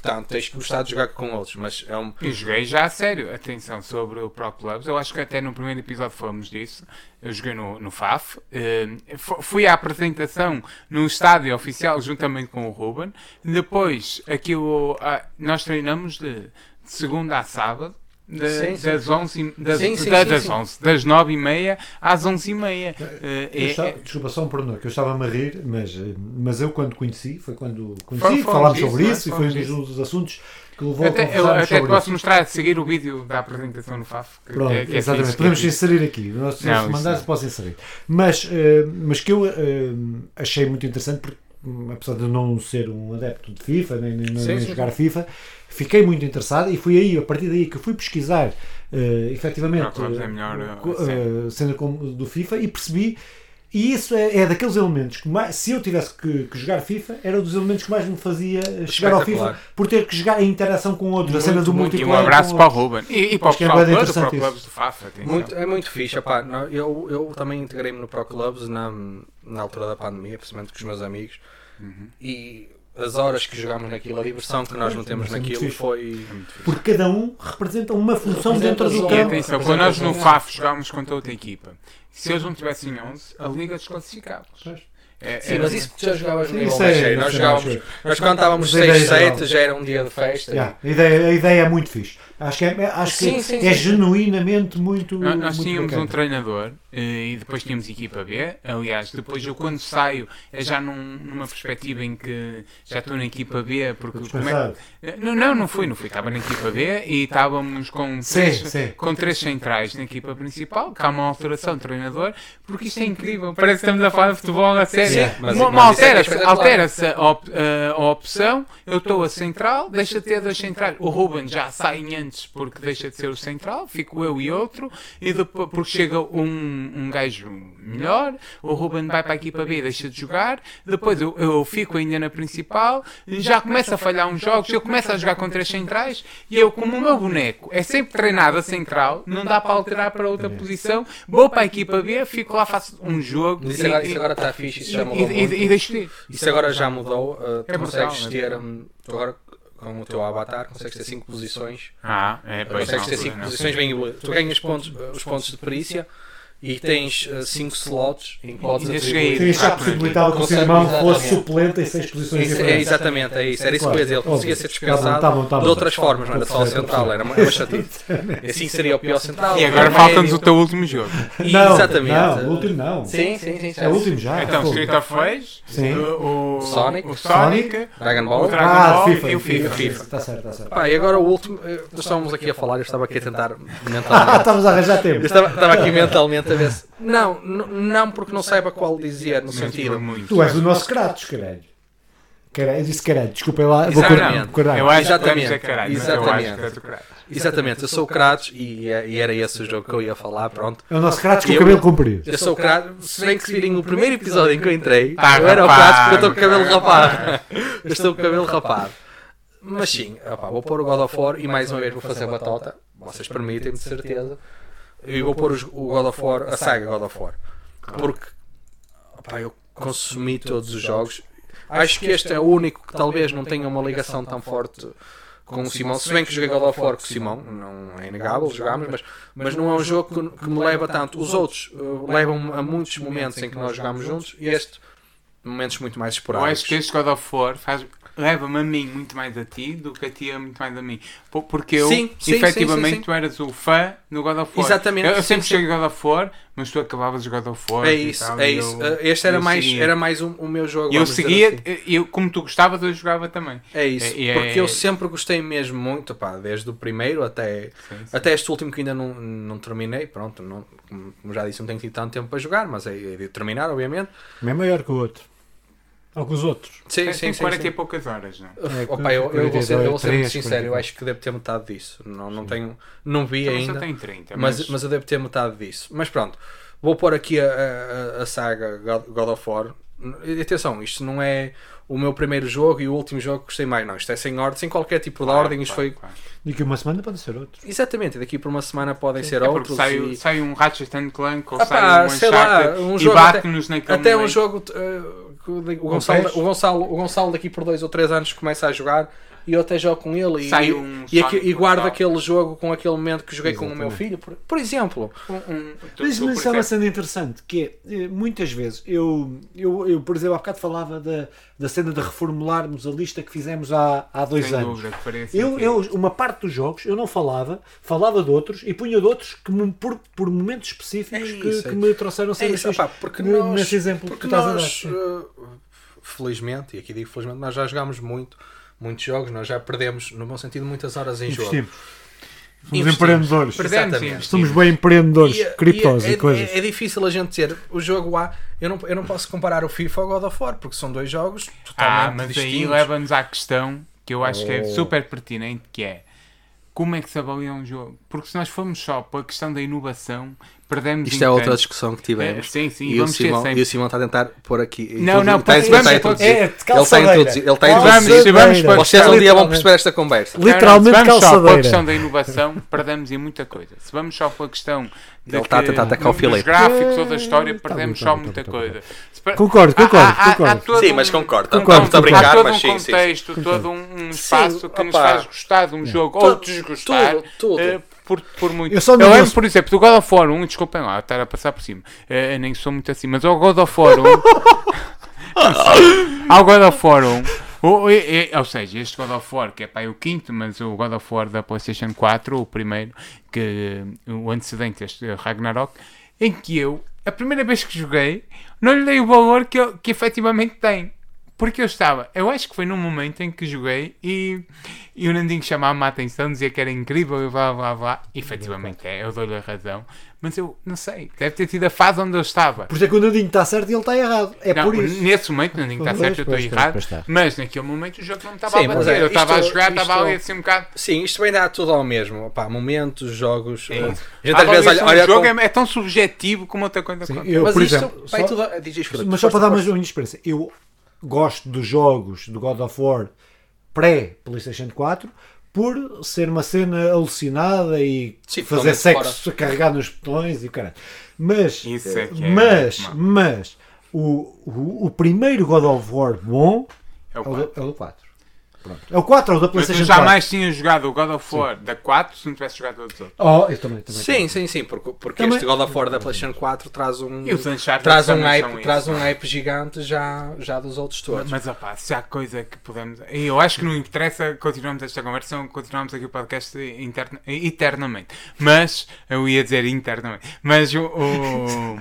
Portanto, tens que gostar de jogar com outros, mas é um. Eu joguei já a sério, atenção, sobre o Pro Clubs. Eu acho que até no primeiro episódio falamos disso. Eu joguei no, no FAF. eh, fu- fui à apresentação no estádio oficial juntamente com o Ruben. Depois, aquilo, ah, nós treinamos de, de segunda a sábado. De- Sim, sim. das 11 e- das, Sim, sim, da- sim, das sim. 11, das 9 e meia às 11 e meia. Eh, Eu é- estava- é- desculpa, só um pormenor, que eu estava-me a rir, mas, eh, mas eu quando conheci, foi quando Foi- conheci, falamos falámos disso, sobre é? isso e foi um dos assuntos que levou a até eu conversarmos até te sobre posso isso. mostrar a seguir o vídeo da apresentação no FAF. que- Pronto, que é- que é exatamente. Podemos é fixe. inserir aqui. Nós, se isso mandares, posso inserir. Mas, eh, mas que eu eh, achei muito interessante, porque apesar de não ser um adepto de FIFA, nem, nem, Sim, nem sim, jogar FIFA, fiquei muito interessado e foi aí, a partir daí, que fui pesquisar eh, efetivamente é melhor, eh, cena como do FIFA e percebi. E isso é, é daqueles elementos que, mais, se eu tivesse que, que jogar FIFA, era um dos elementos que mais me fazia chegar ao FIFA por ter que jogar a interação com outros, a cena do Muito, muito. E um multiplayer. abraço para o. Ruben. E, e para o Acho que é pessoal bem todo, interessante para o isso. Clubes do FAF. atenção. Muito, é muito fixe, Eu, eu também integrei-me no Pro Clubs na, na altura da pandemia, principalmente com os meus amigos. Uhum. E as horas que jogámos naquilo, a diversão que nós metemos é naquilo fixe. foi. Porque cada um representa uma função Representa dentro do. E campo. atenção, quando nós no FAF jogávamos contra outra equipa, se eles não tivessem 11, a Liga desclassificava-os. Pois. É- Sim, mas isso já jogavas no nível é- mais cheio. Nós é jogávamos, nós quando estávamos Mas a ideia 6, é 7 geral. já era um dia de festa. Yeah, a, ideia, a ideia é muito fixe. Acho que é, acho Sim, que sim, é sim. genuinamente muito. Nós, nós muito tínhamos bacana. um treinador eh, e depois tínhamos equipa B. Aliás, depois eu quando saio é já num- numa perspectiva em que já estou na equipa B. Porque como é que- não, não, não fui, não fui. Estava na equipa B e estávamos com três, sim. com três centrais na equipa principal, que há uma alteração de treinador, porque isto é incrível. Parece que estamos a falar de futebol a sério. Sim, mas- Uma- mas é altera-se altera-se a, op- a- a opção, eu estou a central, deixa de ter dois centrais. O Ruben já sai antes porque deixa de ser o central, fico eu e outro, e depois porque chega um, um gajo melhor, o Ruben vai para a equipa B e deixa de jogar, depois eu, eu fico ainda na principal, já começa a falhar uns jogos, eu começo a jogar com três centrais, e eu, como o meu boneco é sempre treinado a central, não dá para alterar para outra posição, vou para a equipa B, fico lá, faço um jogo. Isso e- agora, e- isso agora está fixe, isso já e- mudou e- e- e. Isso agora já mudou. uh, tu É consegues é ter. um, agora, com o teu avatar, consegues ter 5 posições. Ah, é, pois consegues não, ter 5 não. posições bem. Tu ganhas pontos, os pontos de perícia e tens 5 slots em que podes atribuir. isto já possibilitava que o seu irmão fosse suplente em seis posições Isso, é, exatamente, é isso. Era isso que eu ia dizer. Ele conseguia ser dispensado Tá bom, tá bom. de outras formas, não era só a central, era uma, uma chatice. Assim seria o pior central. E agora o falta-nos o teu último jogo. Não, Exatamente. não, o último não. Sim, sim, sim. É o último já. Então. Street of Rage, o, o Sonic. o Sonic, Dragon o Ball. Dragon Ah, Ball FIFA, e o FIFA. Está certo, está certo. Pá, e agora o último, eh, nós estávamos aqui a falar, eu estava aqui a tentar Ah, mentalmente. estamos a arranjar Eu tempo. estava, estava aqui mentalmente Não, não porque não saiba qual dizer, no sentido. Tu és o nosso Kratos, caralho. Caralho, eu disse caralho, desculpem lá. Vou Exatamente. cortar. Eu acho que Exatamente. dizer caralho, mas eu acho Exatamente. que. Exatamente, eu sou o Kratos e, e era esse o jogo que eu ia falar, pronto. É o nosso Kratos com o cabelo comprido. Eu sou o Kratos, se bem que se virem o primeiro episódio em que eu entrei, Tá eu era o. Kratos porque eu estou com o cabelo rapado. Eu estou com o cabelo rapado. Mas sim, opá, vou pôr o God of War e mais uma vez vou fazer batota, vocês permitem-me de certeza. E vou pôr os- o God of War, a saga God of War. Porque opá, eu consumi todos os jogos. Acho que este é o único que talvez não tenha uma ligação tão forte com o Simão. Se bem que joguei God of War com o Simão, não é inegável, jogámos, mas, mas não é um jogo que, que me leva tanto. Os outros uh, levam a muitos momentos em que nós jogamos juntos e este, momentos muito mais Eu esporádicos. acho que este God of War faz- leva-me a mim muito mais a ti do que a ti a muito mais a mim. Por- Porque eu, Sim, sim, efetivamente, sim, sim. tu eras o fã do God of War. Exatamente, Eu, eu sempre sim. cheguei God of War, mas tu acabavas o God of War. É isso, tal, é isso. eu- Uh, Este era mais, seguia. era mais um- o meu jogo. Eu seguia, assim. eu, como tu gostavas, eu jogava também. É isso, É- é- porque eu sempre gostei mesmo muito, pá, desde o primeiro até, Sim, sim. até este último que ainda não, não terminei. Pronto, não, como como já disse, não tenho tido tanto tempo para jogar, mas é, é de terminar, obviamente. É maior que o outro. Os outros. Sim, Tem- sim, tem sim. 40 sim. e poucas horas, não? É, Opa, eu, eu vou ser, eu vou ser muito 43, sincero, eu 44. acho que devo ter metade disso. Não, não tenho, não vi Então, só ainda, tem 30, mas, mas, mas eu devo ter metade disso. Mas pronto, vou pôr aqui a, a, a saga God, of War. E Atenção, isto não é o meu primeiro jogo e o último jogo que gostei mais, não. Isto é sem ordem, sem qualquer tipo de Claro, ordem. Isto claro, foi claro. Daqui a uma semana pode ser outro. exatamente. Daqui por uma semana podem ser É outros. sai, e- sai um Ratchet and Clank ou Ah sai pá, um sei lá, Uncharted um e jogo bate-nos naquele Até um momento. jogo. uh, o, Gonçalo, o, Gonçalo, o Gonçalo daqui por dois ou três anos começa a jogar e eu até jogo com ele e, Sai e, um e, Sonic e guardo aquele jogo com aquele momento que joguei com o meu Exatamente. filho, por, por exemplo. Um- um- tu- Mas, tu isso é uma cena interessante, que é, eh, muitas vezes, eu, eu, eu, por exemplo, há bocado falava da, da cena de reformularmos a lista que fizemos há, há dois Sem anos. dúvida Eu, eu, uma parte dos jogos eu não falava, falava de outros e punha de outros que me- por, por momentos específicos É que, isso, que é. me trouxeram É cenas isso, fixe. opá, porque nós, nesse exemplo porque que tu estás a dar. nós uh, felizmente, e aqui digo felizmente, nós já jogámos muito, muitos jogos, nós já perdemos, no bom sentido, muitas horas em jogo. Investimos. Somos Investimos. empreendedores. Perdemos. Somos bem empreendedores, E- criptos e e, é, coisas. é- é difícil a gente dizer o jogo A. Eu não, eu não posso comparar o FIFA ao God of War porque são dois jogos totalmente Ah, mas aí leva-nos à questão que eu acho que é Oh. super pertinente, que é como é que se avalia um jogo? Porque se nós formos só para a questão da inovação, perdemos Isto é outra tanto. discussão que É, tivemos. sim, sim, e, o vamos Simão, e o Simão está a tentar pôr aqui. Não, não, está, porque está a vamos- introduzir. é de ele está a calçadeira. introduzir. Ele está a Vamos, introduzir. vamos para Vocês um dia vão perceber esta conversa. Literalmente se vamos só para a calçadeira. questão da inovação, perdemos em muita coisa. Se vamos só para a questão de Ele está a tentar atacar o filete. gráficos ou da história, Tá perdemos só tá muita tá tá coisa. Concordo, concordo, Sim, mas concordo. Concordo, Estamos a brincar, todo mas um contexto, todo um, espaço que nos faz gostar de um jogo ou desgostar tudo, tudo. eh, por, por muito. Eu só Eu, lembro, por exemplo, do God of War 1, desculpem lá, estar a passar por cima, eh, eu nem sou muito assim, mas o God of War 1, Há o God of War 1. Ou, e- e- ou seja, este God of War, que é pá, é o quinto, mas o God of War da PlayStation 4, o primeiro, que o antecedente, este Ragnarok, em que eu, a primeira vez que joguei, não lhe dei o valor que, eu- que efetivamente tem. Porque eu estava, eu acho que foi num momento em que joguei e, e o Nandinho chamava-me a atenção, dizia que era incrível e blá blá blá. E, efetivamente é, eu dou-lhe a razão. Mas eu não sei, deve ter sido a fase onde eu estava. Por isso é que o Nandinho está certo e ele está errado. É Não, por isso. Nesse momento, digo que está certo, eu estou errado. Mas naquele momento o jogo não me estava Sim, a bater. é, eu estava a isto- jogar, estava isto- ali assim um bocado. Sim, isto também dá tudo ao mesmo. Pá, momentos, jogos. É eh, a gente A às vezes olha, olha jogo com- é, é tão subjetivo como outra coisa. Sim, eu, Mas por isto exemplo, vai só- tudo. a- diz, Filipe, mas só para dar mais uma experiência, eu gosto dos jogos do God of War pré-PlayStation 4 por ser uma cena alucinada e Sim, fazer sexo a carregar nos botões e o caralho. Mas, é é mas, mau. mas o, o, o primeiro God of War bom É é o o, quatro. do- é o do 4. Pronto. É o 4 ou o da Mas PlayStation tu 4? jamais tinhas jogado o God of War da 4 se não tivesse jogado todos os outros. Oh, eu também, também. Sim, sim, sim, porque, porque Também- este God of War da PlayStation 4 traz um, E os Uncharted traz um, também hype, isso. traz um hype gigante já, já dos outros todos. Mas opá, se há coisa que podemos. E eu acho que não interessa continuarmos esta conversa, continuamos aqui o podcast interna- eternamente. Mas, eu ia dizer internamente, mas o, o,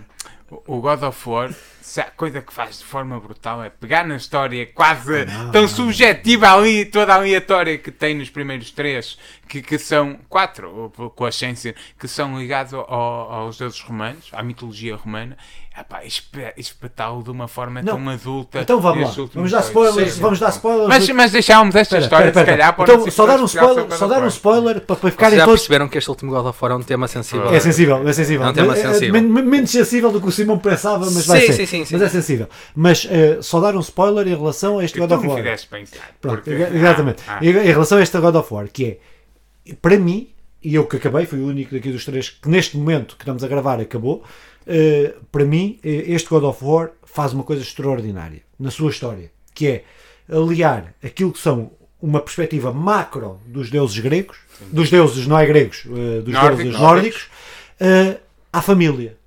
o God of War, se há coisa que faz de forma brutal é pegar na história quase Ah, tão subjetiva ali, toda a aleatória que tem nos primeiros três, que, que são quatro, com a ciência, que são ligados ao- aos deuses romanos, à mitologia romana. Epá, espe- espetá-lo de uma forma Não. tão adulta. Então vamos lá. Vamos dar spoilers. Sim, sim. Vamos dar spoilers. Mas, mas deixámos esta Espera, história, espera, se calhar, para Então, só dar um spoiler, só dar um spoiler para, para ficarem já todos. perceberam que este último God of War é um tema sensível. É sensível, é sensível. É um tema Mas, sensível. men- men- menos sensível do que o Simão pensava, mas vai Sim, ser. sim, sim, sim. Mas é sensível. Mas eh, só dar um spoiler em relação a este Que God of War. pensar. Pronto, porque- exa- exatamente. Ah, ah. Em, relação a este God of War, que é, para mim, e eu que acabei, fui o único daqui dos três que neste momento que estamos a gravar acabou, eh, para mim, eh, este God of War faz uma coisa extraordinária na sua história, que é aliar aquilo que são uma perspectiva macro dos deuses gregos, dos deuses não é gregos, eh, dos Nórdicos. deuses nórdicos, eh, à família.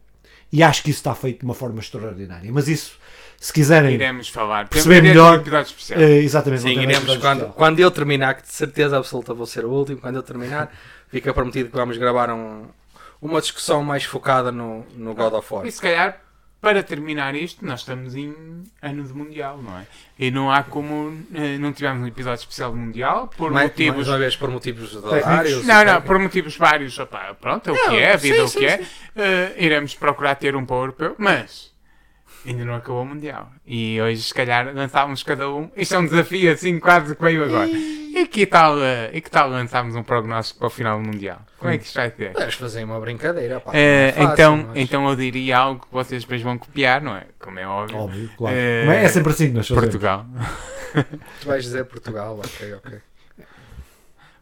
E acho que isso está feito de uma forma extraordinária. Mas isso, se quiserem Iremos falar. perceber melhor, episódio especial. eh, exatamente, Sim, iremos quando, especial. quando eu terminar, que de certeza absoluta vou ser o último, quando eu terminar, fica prometido que vamos gravar um- uma discussão mais focada no, no God of War. E se calhar, para terminar isto, nós estamos em ano de Mundial, não é? E não há como. eh, Não tivemos um episódio especial de Mundial, por Mais, motivos. mais uma vez por motivos de horários. Não, não, por motivos vários. opá, pronto, é o Não, que é, a vida sim, é o sim, que é. sim. Eh, iremos procurar ter um para o europeu, mas ainda não acabou o Mundial. E hoje, se calhar, lançávamos cada um. Isto é um desafio assim, quase que veio agora. E que tal, eh, e que tal lançarmos um prognóstico para o final do Mundial? Como é que isto vai ser? Podemos fazer uma brincadeira. Pá, Eh, é fácil, então, mas- então eu diria algo que vocês depois vão copiar, não é? Como é óbvio. Óbvio, claro. Mas é sempre assim que nós fazemos. Portugal. Tu vais dizer Portugal, ok, ok.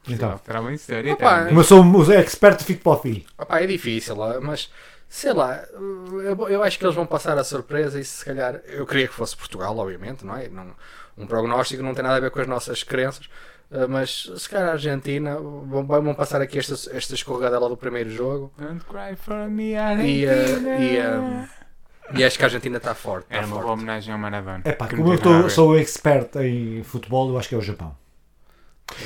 Então, Portugal terá uma história. Opa, eterna. mas sou um expert, fico para o fim. Opá, é difícil, mas sei lá, eu, acho que eles vão passar a surpresa e se calhar eu queria que fosse Portugal, obviamente, não é? Não, um prognóstico não tem nada a ver com as nossas crenças, eh, mas se calhar a Argentina vão, vão passar aqui esta, esta escorregadela do primeiro jogo Don't cry for me, e, eh, Argentina. e, eh, e acho que a Argentina está forte. Está Era uma boa homenagem ao Maradona. É pá, como eu tô, sou expert em futebol, eu acho que é o Japão.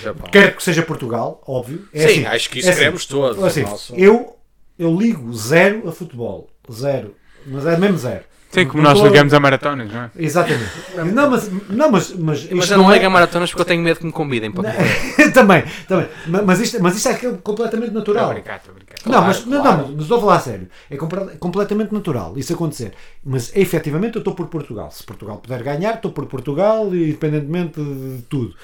Japão. Quero que seja Portugal, óbvio. É Sim, assim, acho que isso é assim. queremos todos. Assim, Nosso- eu, eu ligo zero a futebol. Zero. Mas é mesmo zero. Sei como Não nós ligamos a maratonas, não é? Exatamente. Não, mas, não, mas, mas Mas isto eu não não ligo a é... maratonas porque eu tenho medo que me convidem para também, também. Ma- Mas isto, mas isto é completamente natural. brincar, estou a brincar. Não, mas, Claro, não, claro. não, mas estou a falar a sério. É completamente natural isso acontecer. Mas efetivamente eu estou por Portugal. Se Portugal puder ganhar, estou por Portugal, independentemente de tudo.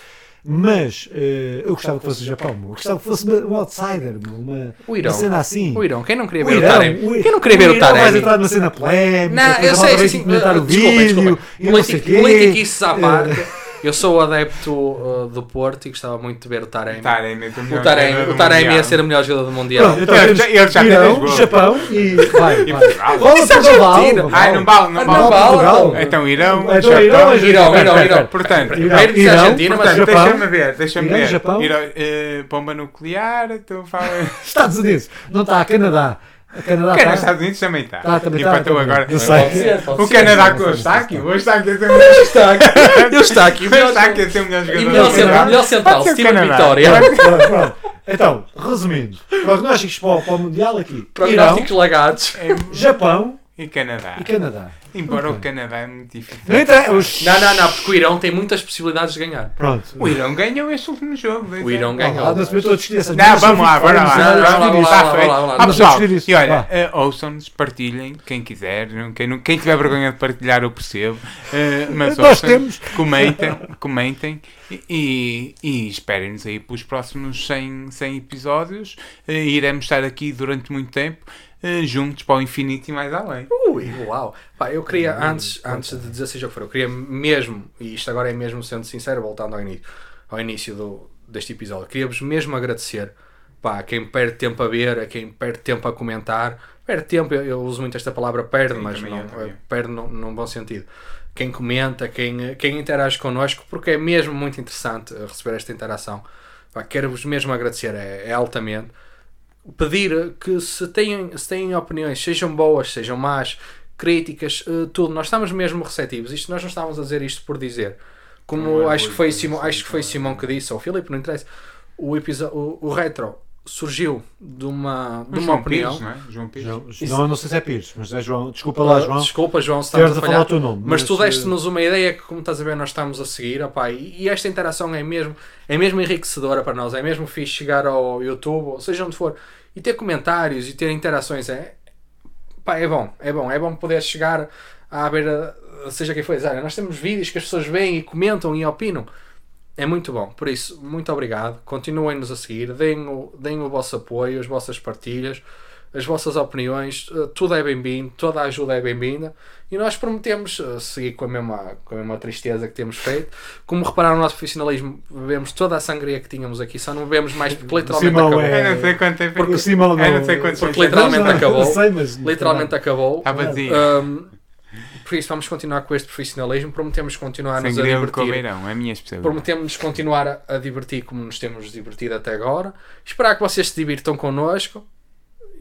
Mas eh, eu gostava que fosse o Japão. meu. Eu gostava que fosse um outsider, meu, uma, O Irão. uma cena assim. O Irão, quem não queria O ver o, Irão, Taremi? o- Quem não queria ver o, Vais Taremi? entrar numa cena polémica, Não, eu sei, malta sim, vai sim. comentar o Desculpa, vídeo desculpa. e não sei quê. Politiquice à Eh, parte. Eu sou adepto uh, do Porto e gostava muito de ver o Taremi. Taremi, o Taremi, jogador o Taremi ia ser o melhor jogador do Mundial. Pronto, então Ele já- ele já tem Irão. Japão e vai, vai. Portugal. Isso é Portugal, Ai, não vale, não Ah, vale. não vale, Portugal. então. Irão, Então, Japão, Irão, Irão, Irão, Irão. Portanto, Irão, Primeiro disse Irão, Argentina, mas deixa-me ver, deixa-me Irão, ver. Japão. Irão, eh, bomba nuclear, então fala... Estados Unidos, não está, Canadá. O Canadá O Canadá, está. Estados Unidos também está. Tá, também tá, Empatou agora. Eu sei. Pode ser, pode O ser. Canadá está sim. aqui. Está um está aqui. Ele está aqui. Hoje está aqui a ter melhores E melhor do central, melhor ser o Steven Canadá. Vitória. Então, resumindo, prognósticos para o, para o Mundial aqui: Prognósticos lagados. É, Japão E Canadá. e Canadá. Embora o Ok. Canadá é muito difícil. Não entra- os- Não, não, não, porque o Irão tem muitas possibilidades de ganhar. Pronto. O Irão ganhou este último jogo. O Irão lá, ganhou. não se metam a discutir essas Não, vamos lá, Vamos lá, vamos lá. Ah, e olha, eh, ouçam-nos, partilhem, quem quiser. Quem, não- quem tiver vergonha de partilhar, eu percebo. Eh, mas Nós temos. Comentem, comentem e, e, esperem-nos aí para os próximos 100, 100 episódios. Eh, iremos estar aqui durante muito tempo, juntos para o infinito e mais além. Ui, uau. Pá, eu queria, antes, antes de dizer seja o que for, eu queria mesmo, e isto agora é mesmo sendo sincero, voltando ao início, ao início do, deste episódio, queria-vos mesmo agradecer pá, a quem perde tempo a ver, a quem perde tempo a comentar. Perde tempo, eu, eu uso muito esta palavra perde, Sim, mas não, eu. perde num, num bom sentido. Quem comenta, quem, quem interage connosco, porque é mesmo muito interessante eh, receber esta interação. Quero-vos mesmo agradecer, é, é altamente pedir que se têm, se têm opiniões, sejam boas, sejam más, críticas, eh, tudo, nós estamos mesmo receptivos. Isto nós não estávamos a dizer isto por dizer. Como Não é acho que foi Simão, sim, acho que foi. Simão que disse, ou o Filipe, não interessa. O, o, o retro surgiu de uma, de uma João opinião. Pires, não é? João Pires. João, não, não sei se é Pires, mas é João. Desculpa lá, João. Desculpa, João, se estamos a a falar falhar. o teu nome. Mas tu eh, deste-nos uma ideia que, como estás a ver, nós estamos a seguir, opá, e, e esta interação é mesmo, é mesmo enriquecedora para nós, é mesmo fixe chegar ao YouTube, ou seja onde for, e ter comentários e ter interações, é, pá, é bom, é bom, é bom poder chegar à beira, seja quem for, nós temos vídeos que as pessoas veem e comentam e opinam, é muito bom, por isso, muito obrigado, continuem-nos a seguir, deem o, deem o vosso apoio, as vossas partilhas, as vossas opiniões, eh, tudo é bem-vindo, toda a ajuda é bem-vinda e nós prometemos eh, seguir com a, mesma, com a mesma tristeza que temos feito. Como repararam no nosso profissionalismo, bebemos toda a sangria que tínhamos aqui, só não bebemos mais porque literalmente acabou. é- Eu não sei quanto tempo. Porque o Simão não. Eu não sei quantos Porque tem. literalmente Não, não, acabou. sei, mas- Literalmente acabou. Está vazio. Um, por isso vamos continuar com este profissionalismo, prometemos continuar-nos a Sangria de divertir. Coveirão, é a minha especialidade. Prometemos continuar a, a divertir como nos temos divertido até agora. Esperar que vocês se divirtam connosco.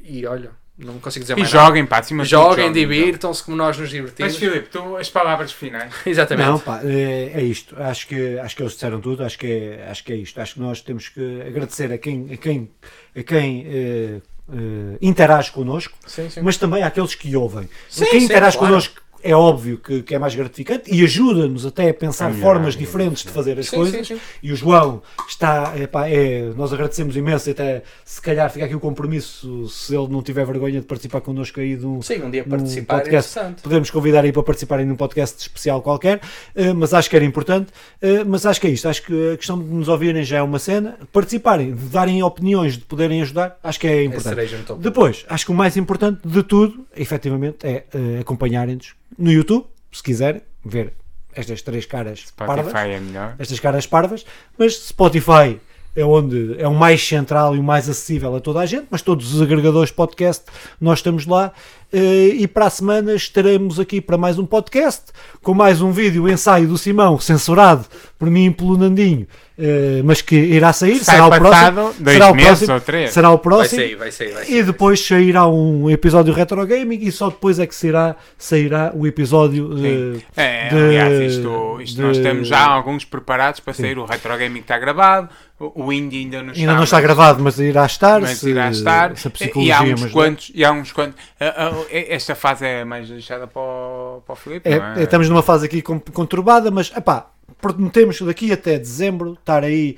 E olha, não consigo dizer E mais nada. joguem, pá, acima de tudo, Joguem, então. divirtam-se como nós nos Mas divertimos. Filipe, tu, as palavras finais. Exatamente. Não, pá, é, é isto. Acho que, acho que eles disseram tudo. Acho que, é, acho que é isto. Acho que nós temos que agradecer a quem, a quem, a quem eh, eh, interage connosco, Sim, sim. mas também àqueles que ouvem. Sim, quem sim, interage claro. connosco é óbvio que, que é mais gratificante e ajuda-nos até a pensar formas sim. diferentes de fazer as Sim, coisas. sim, sim. E o João está, epá, é, nós agradecemos imenso, até se calhar fica aqui o compromisso, se ele não tiver vergonha de participar connosco aí de um, Sim, um dia num participar é podcast. interessante. Podemos convidar aí para participarem num podcast especial qualquer, eh, mas acho que era importante. eh, Mas acho que é isto. Acho que a questão de nos ouvirem já é uma cena. Participarem, de darem opiniões, de poderem ajudar, acho que é É importante. Depois, acho que o mais importante de tudo, efetivamente, é eh, acompanharem-nos no YouTube, se quiserem, ver estas três caras parvas Spotify é melhor. estas caras parvas, mas Spotify é onde é o mais central e o mais acessível a toda a gente, mas todos os agregadores podcast nós estamos lá e para a semana estaremos aqui para mais um podcast com mais um vídeo ensaio do Simão censurado por mim e pelo Nandinho eh, mas que irá sair, Sai será o próximo dois será o próximo, ou três. será o Vai próximo sair, vai sair, vai sair. e depois sairá um episódio retro gaming e só depois é que sairá, sairá o episódio Sim. eh, É, de- aliás, isto, isto nós de- temos já alguns preparados para sair. O Retro Gaming está gravado, o Indie ainda não está. ainda não está mas- gravado mas irá estar Mas se- irá estar. se a E psicologia há uns quantos. E há uns quantos ah, ah, esta fase é mais deixada para o, para o Filipe, É, é? é, estamos numa fase aqui con- conturbada, mas epá, prometemos daqui até dezembro estar aí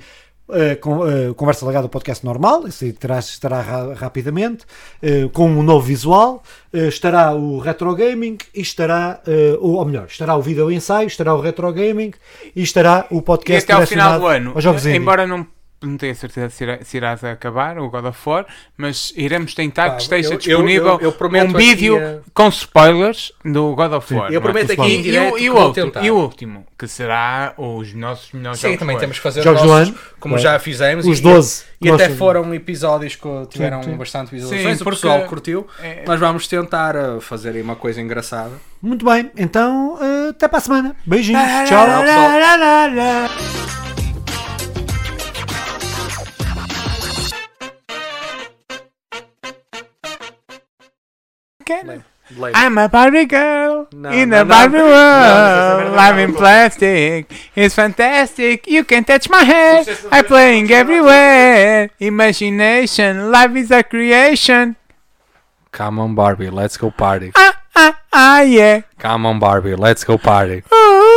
eh, com eh, conversa legada ao podcast normal, isso aí terá, estará ra- rapidamente, eh, com um novo visual, estará o retro gaming e estará, ou, ou melhor, estará o vídeo ensaio, estará o retro gaming e estará o E podcast até ao final do ano, embora não, não tenha certeza se, irá, se irás acabar o God of War, mas iremos tentar Pá, que esteja eu- eu- disponível eu- eu um vídeo eh, com spoilers do God of War. Eu não é? prometo aqui E- em E, direto o, e, último, e o último, que será os nossos melhores Sim, jogos também do temos que fazer Jogos os do nossos, ano. como Claro. já fizemos. Os e- 12. E até foram episódios que tiveram Sim, sim. bastante visualizações, Sim, o pessoal curtiu. É- Nós vamos tentar uh, fazer aí uma coisa engraçada. Muito bem, então eh, até para a semana. Beijinhos, tchau. Tchau, Lembra. I'm a Barbie girl No, in no, a. Barbie No, world. no, no, Live no, in plastic. It's fantastic. You can touch my hair. I'm playing vocês não têm- everywhere. Imagination. Life is a creation. Come on, Barbie, let's go party. Ah, ah, ah, yeah. Come on, Barbie, let's go party. Ooh,